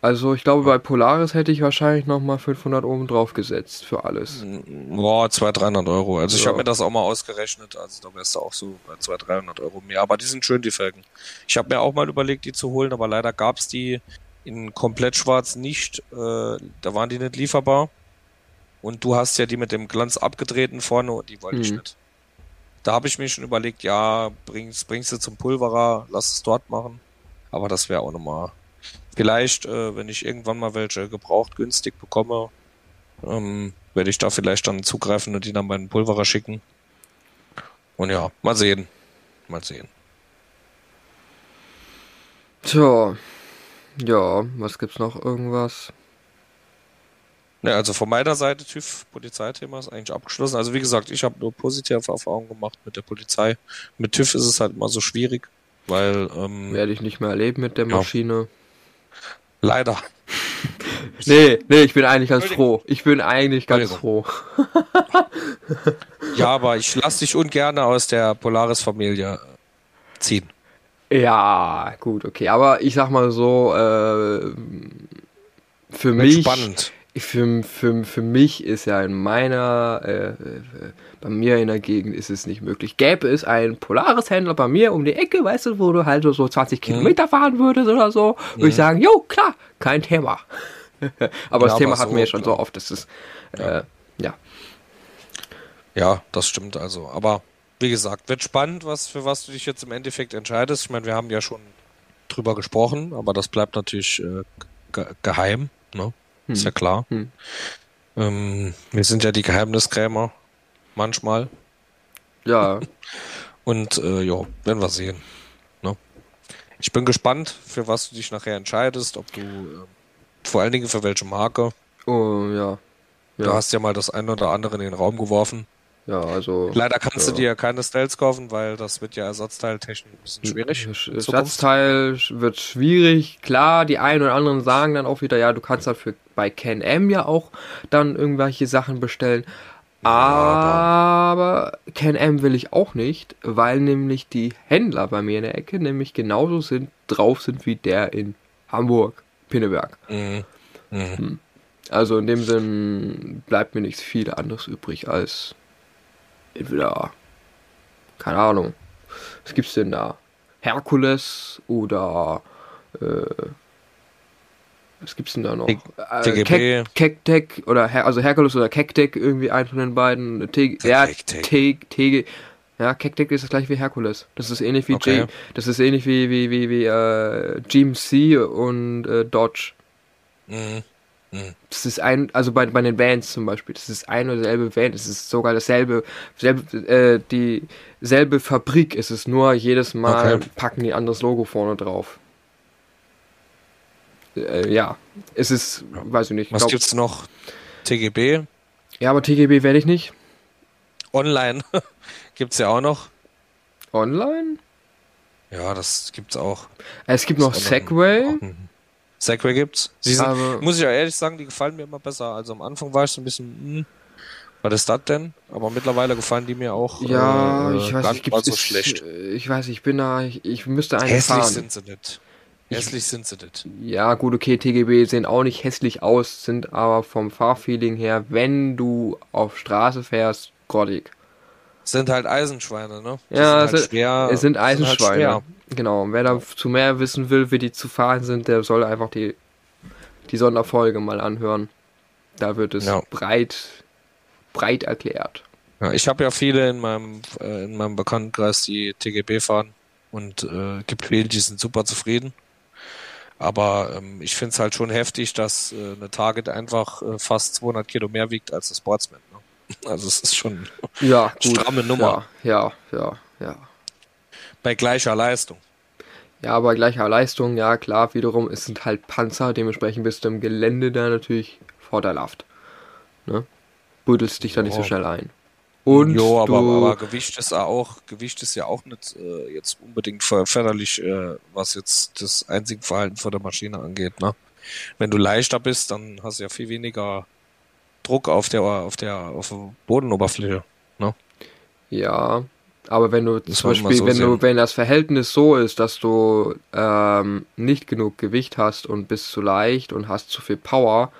A: Also ich glaube, bei Polaris hätte ich wahrscheinlich nochmal 500 oben drauf gesetzt für alles.
B: Boah, 200, 300 Euro. Also ja. ich habe mir das auch mal ausgerechnet. Also da wärst du auch so bei 200, 300 Euro mehr. Aber die sind schön, die Felgen. Ich habe mir auch mal überlegt, die zu holen, aber leider gab es die in komplett schwarz nicht. Äh, da waren die nicht lieferbar. Und du hast ja die mit dem Glanz abgedrehten vorne und die wollte mhm. ich nicht. Da habe ich mir schon überlegt, ja, bringst, bringst du zum Pulverer, lass es dort machen. Aber das wäre auch nochmal. Vielleicht, äh, wenn ich irgendwann mal welche gebraucht günstig bekomme, ähm, werde ich da vielleicht dann zugreifen und die dann meinen Pulverer schicken. Und ja, mal sehen. Mal sehen.
A: Tja, ja, was gibt's noch? Irgendwas?
B: Ne, also von meiner Seite TÜV Polizeithema ist eigentlich abgeschlossen. Also wie gesagt, ich habe nur positive Erfahrungen gemacht mit der Polizei. Mit TÜV ist es halt immer so schwierig, weil ähm,
A: Werde ich nicht mehr erleben mit der
B: Ja.
A: Maschine.
B: leider. [LAUGHS]
A: Nee, nee, ich bin eigentlich ganz froh. Ich bin eigentlich ganz froh.
B: Ja, aber ich lasse dich ungern aus der Polaris-Familie ziehen.
A: Ja, gut, okay. Aber ich sag mal so, äh, für
B: Wird
A: mich,
B: spannend.
A: Für, für, für mich ist ja in meiner, äh, äh, bei mir in der Gegend ist es nicht möglich. Gäbe es einen Polaris-Händler bei mir um die Ecke, weißt du, wo du halt so 20
B: Mhm.
A: Kilometer fahren würdest oder so, würde ich sagen, jo, klar, kein Thema. [LAUGHS] aber das
B: Ja,
A: Thema
B: aber
A: hatten
B: so,
A: wir ja schon so oft, das ist, äh, ja.
B: Ja, das stimmt also. Aber wie gesagt, wird spannend, was für was du dich jetzt im Endeffekt entscheidest. Ich meine, wir haben ja schon drüber gesprochen, aber das bleibt natürlich äh, ge geheim, ne? Ist ja klar.
A: Hm.
B: Ähm, wir sind ja die Geheimniskrämer manchmal.
A: Ja, [LAUGHS]
B: Und äh, ja, werden wir sehen. Ne? Ich bin gespannt, für was du dich nachher entscheidest, ob du äh, vor allen Dingen für welche Marke.
A: oh, ja.
B: Du
A: Ja,
B: hast ja mal das ein oder andere in den Raum geworfen.
A: Ja, also.
B: Leider kannst
A: Ja.
B: du dir keine Stealths kaufen, weil das wird ja ersatzteiltechnisch ein bisschen schwierig.
A: Ersatzteil wird schwierig. Klar, die einen oder anderen sagen dann auch wieder, ja, du kannst dafür bei Can-Am ja auch dann irgendwelche Sachen bestellen. Aber Can-Am will ich auch nicht, weil nämlich die Händler bei mir in der Ecke nämlich genauso sind, drauf sind wie der in Hamburg, Pinneberg.
B: Mhm. Mhm.
A: Also in dem Sinn bleibt mir nichts viel anderes übrig als entweder, keine Ahnung, was gibt's denn da? Herkules oder äh, was gibt's denn da noch? Äh,
B: TGB.
A: Kek- Kektec oder Her also Herkules oder Kektec, irgendwie ein von den beiden. T ja, TG ja, Kektec ist das gleiche wie Herkules. Das ist ähnlich wie
B: Okay.
A: G, das ist ähnlich wie wie wie, wie äh, GMC und äh, Dodge.
B: Mhm.
A: Das ist ein, also bei, bei den Bands zum Beispiel, das ist ein oder selbe Band, es ist sogar dasselbe, selbe, äh, die selbe Fabrik, es ist nur jedes Mal
B: Okay.
A: packen die anderes Logo vorne drauf. Äh, ja, es ist, weiß ich nicht.
B: Was
A: glaub-
B: gibt's noch? TGB.
A: Ja, aber TGB werde ich nicht.
B: Online [LAUGHS] gibt's ja auch noch.
A: Online?
B: Ja, das gibt's auch.
A: Es gibt noch
B: Ist auch
A: Segway.
B: Auch Segway gibt's. Sie sind,
A: Aber-
B: muss ich ja ehrlich sagen, die gefallen mir immer besser. Also am Anfang war ich so ein bisschen, hm, was ist das denn? Aber mittlerweile gefallen die mir auch
A: Ja,
B: äh,
A: ich weiß
B: gar
A: nicht,
B: mal so schlecht.
A: Ich weiß, ich bin da, ich, ich müsste einen
B: Hässlich
A: fahren.
B: sind sie nicht. Hässlich sind sie nicht.
A: Ja, gut, okay, TGB sehen auch nicht hässlich aus, sind aber vom Fahrfeeling her, wenn du auf Straße fährst, grottig.
B: Sind halt Eisenschweine, ne? Die
A: Ja,
B: sind
A: es
B: halt
A: sind-
B: schwer.
A: es sind
B: halt
A: Eisenschweine.
B: schwer.
A: Genau, und wer da zu mehr wissen will, wie die zu fahren sind, der soll einfach die, die Sonderfolge mal anhören. Da wird es
B: Ja.
A: breit, breit erklärt.
B: Ja, ich habe ja viele in meinem, äh, in meinem Bekanntenkreis, die TGB fahren und äh, gibt viele, die sind super zufrieden. Aber ähm, ich finde es halt schon heftig, dass äh, eine Target einfach äh, fast 200 Kilo mehr wiegt als das Sportsman. Ne? [LAUGHS] Also es ist schon
A: Ja, [LAUGHS] gut.
B: Stramme Nummer.
A: Ja, ja, ja, ja.
B: Bei gleicher Leistung.
A: Ja, bei gleicher Leistung, ja klar, wiederum, es sind halt Panzer, dementsprechend bist du im Gelände da natürlich vorteilhaft. Ne? Buddelst dich da nicht so schnell ein. Und
B: jo, aber,
A: du,
B: aber Gewicht ist ja auch, Gewicht ist ja auch nicht äh, jetzt unbedingt förderlich, äh, was jetzt das einzige Verhalten von der Maschine angeht. Ne? Wenn du leichter bist, dann hast du ja viel weniger Druck auf der auf der auf der Bodenoberfläche. Ne?
A: ja, aber wenn du
B: Das
A: zum Beispiel,
B: so
A: wenn du,
B: sehen.
A: wenn das Verhältnis so ist, dass du ähm, nicht genug Gewicht hast und bist zu leicht und hast zu viel Power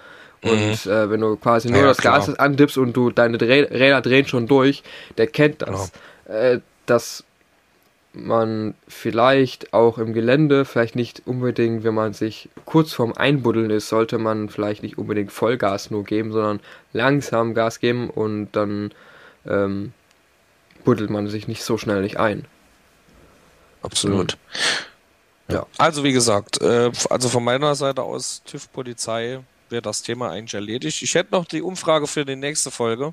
A: und äh, wenn du quasi nur
B: Mhm. Ja,
A: das
B: klar.
A: Gas andippst und du deine Dreh Räder drehen schon durch, der kennt das.
B: Genau.
A: Äh, dass man vielleicht auch im Gelände, vielleicht nicht unbedingt, wenn man sich kurz vorm Einbuddeln ist, sollte man vielleicht nicht unbedingt Vollgas nur geben, sondern langsam Gas geben und dann ähm, buddelt man sich nicht so schnell nicht ein.
B: Absolut.
A: Ja.
B: Also wie gesagt, äh, also von meiner Seite aus TÜV Polizei wäre das Thema eigentlich erledigt. Ich hätte noch die Umfrage für die nächste Folge.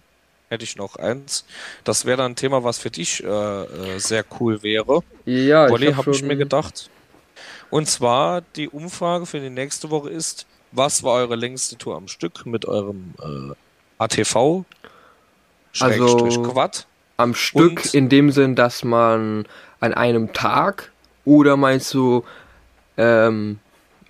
B: Hätte ich noch eins. Das wäre dann ein Thema, was für dich äh, äh, sehr cool wäre.
A: Ja, ich
B: habe
A: hab
B: ich mir gedacht. Und zwar die Umfrage für die nächste Woche ist, was war eure längste Tour am Stück mit eurem äh, ATV? Schrägstrich
A: Also-
B: Quad?
A: Am Stück
B: Und-
A: in dem Sinn, dass man an einem Tag oder meinst du ähm,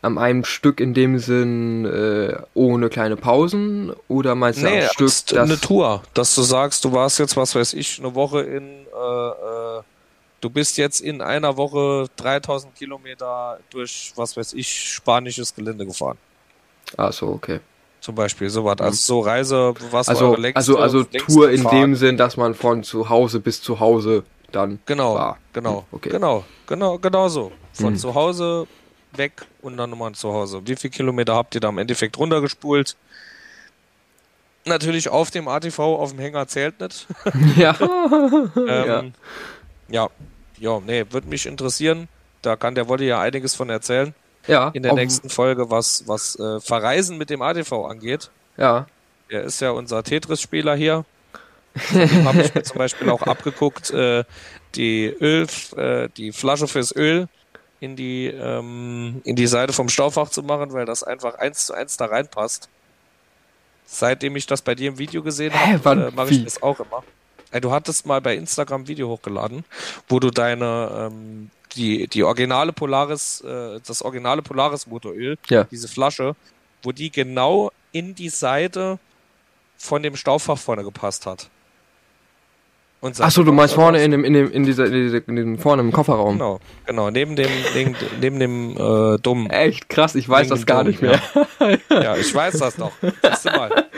A: an einem Stück in dem Sinn äh, ohne kleine Pausen oder meinst du
B: Nee,
A: am Stück, dass
B: eine Tour, dass du sagst, du warst jetzt, was weiß ich, eine Woche in, äh, äh, du bist jetzt in einer Woche 3000 Kilometer durch, was weiß ich, spanisches Gelände gefahren.
A: Ach so, okay.
B: Zum Beispiel, sowas. Also so Reise, was
A: Also
B: längste,
A: also also Tour in
B: Fahrt?
A: dem Sinn, dass man von zu Hause bis zu Hause dann
B: Genau,
A: war.
B: genau,
A: Hm, okay.
B: genau, genau, genau so. Von
A: Hm.
B: zu Hause weg und dann nochmal zu Hause. Wie viele Kilometer habt ihr da im Endeffekt runtergespult? Natürlich auf dem ATV, auf dem Hänger zählt nicht. [LAUGHS] [LAUGHS]
A: ja.
B: Ähm, ja. ja, nee, würde mich interessieren. Da kann der Wolli ja einiges von erzählen
A: ja.
B: in der nächsten Folge, was, was äh, Verreisen mit dem ATV angeht.
A: Ja.
B: Er ist ja unser Tetris-Spieler hier. Habe ich mir zum Beispiel auch abgeguckt, äh, die Öl, äh, die Flasche fürs Öl in die, ähm, in die Seite vom Staufach zu machen, weil das einfach eins zu eins da reinpasst. Seitdem ich das bei dir im Video gesehen habe, äh, mache ich das auch immer. Du hattest mal bei Instagram ein Video hochgeladen, wo du deine ähm, die, die originale Polaris, äh, das originale Polaris Motoröl,
A: Ja.
B: diese Flasche, wo die genau in die Seite von dem Staufach vorne gepasst hat. Und
A: Ach so, du meinst vorne in dem in dem in dieser in, dieser, in dem vorne im Kofferraum.
B: Genau, genau, neben dem, neben, neben dem äh, Dumm.
A: Echt krass, ich weiß das gar nicht mehr.
B: Ja, ich weiß das doch. Siehst du mal. [LAUGHS]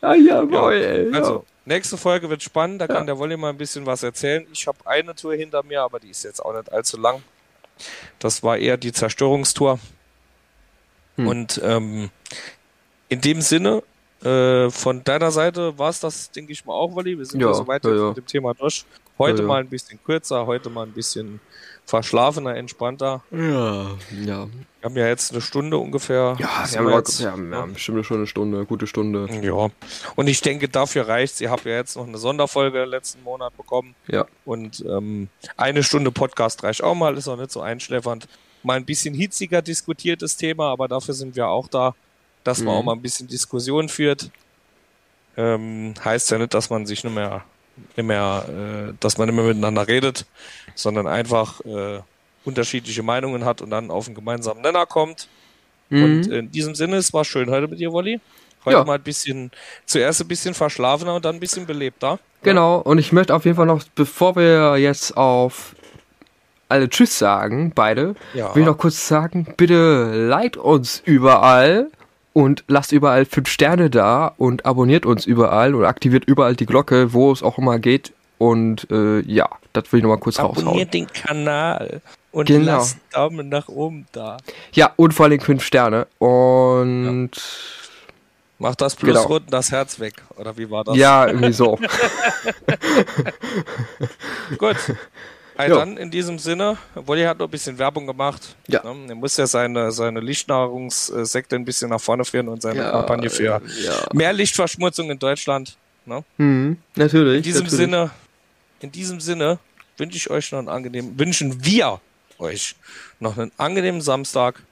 A: Ah ja, boy, ey.
B: Also, nächste Folge wird spannend, da
A: Ja.
B: kann der Wolli mal ein bisschen was erzählen. Ich habe eine Tour hinter mir, aber die ist jetzt auch nicht allzu lang. Das war eher die Zerstörungstour.
A: Hm.
B: Und ähm, in dem Sinne, äh, von deiner Seite war es das, denke ich mal, auch, Wolli. Wir sind ja,
A: Ja,
B: soweit
A: ja, ja.
B: mit dem Thema durch. Heute
A: Ja, ja.
B: mal ein bisschen kürzer, heute mal ein bisschen verschlafener, entspannter.
A: ja, ja.
B: Wir haben ja jetzt eine Stunde ungefähr.
A: Ja, wir haben,
B: jetzt-
A: wir haben, wir haben bestimmt schon eine Stunde, gute Stunde.
B: Ja, und ich denke, dafür reicht's. Ihr habt ja jetzt noch eine Sonderfolge letzten Monat bekommen.
A: Ja.
B: Und ähm, eine Stunde Podcast reicht auch mal, ist auch nicht so einschläfernd. Mal ein bisschen hitziger diskutiertes Thema, aber dafür sind wir auch da, dass man
A: Mhm.
B: auch mal ein bisschen Diskussion führt. Ähm, heißt ja nicht, dass man sich nicht mehr, nicht mehr äh, dass man nicht mehr miteinander redet, sondern einfach äh, unterschiedliche Meinungen hat und dann auf einen gemeinsamen Nenner kommt. Und
A: Mhm.
B: in diesem Sinne, es war schön heute mit dir, Wolli. Heute
A: Ja.
B: mal ein bisschen, zuerst ein bisschen verschlafener und dann ein bisschen belebter.
A: Genau, und ich möchte auf jeden Fall noch, bevor wir jetzt auf alle Tschüss sagen, beide,
B: Ja.
A: will ich noch kurz sagen, bitte liked uns überall und lasst überall 5 Sterne da und abonniert uns überall und aktiviert überall die Glocke, wo es auch immer geht. Und äh, ja, das will ich nochmal kurz raushauen.
B: Abonniert den Kanal und
A: Genau.
B: lasst Daumen nach oben da.
A: Ja, und vor allem 5 Sterne. Und
B: Macht das Plus
A: Genau.
B: rund das Herz weg. Oder wie war das?
A: ja, [LAUGHS] irgendwie so.
B: Gut. [LAUGHS] Also
A: Jo.
B: dann in diesem Sinne, Wolli hat noch ein bisschen Werbung gemacht.
A: Ja.
B: Ne? Er muss ja seine, seine Lichtnahrungssekte ein bisschen nach vorne führen und seine
A: Ja,
B: Kampagne für
A: ja.
B: mehr Lichtverschmutzung in Deutschland. Ne?
A: Mhm, natürlich.
B: In diesem
A: natürlich.
B: Sinne, in diesem Sinne wünsche ich euch noch einen angenehmen, wünschen wir euch noch einen angenehmen Samstag.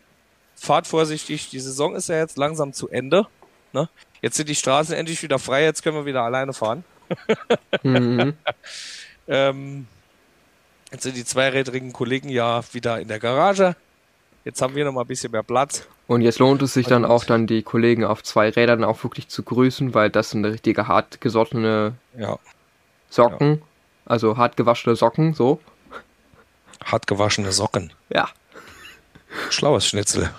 B: Fahrt vorsichtig, die Saison ist ja jetzt langsam zu Ende. Ne? Jetzt sind die Straßen endlich wieder frei, jetzt können wir wieder alleine fahren.
A: Mhm. [LAUGHS]
B: Ähm, jetzt sind die zweirädrigen Kollegen ja wieder in der Garage. Jetzt haben wir noch mal ein bisschen mehr Platz.
A: Und jetzt lohnt es sich dann
B: Und-
A: auch dann die Kollegen auf zwei Rädern auch wirklich zu grüßen, weil das sind richtige hart gesottene
B: Ja,
A: Socken. Also hart gewaschene Socken, so.
B: Hart gewaschene Socken.
A: Ja.
B: Schlaues Schnitzel.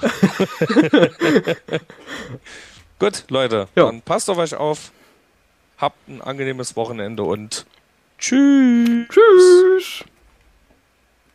B: [LAUGHS] Gut, Leute,
A: Ja.
B: dann passt auf euch auf. Habt ein angenehmes Wochenende und tschüss.
A: Tschüss.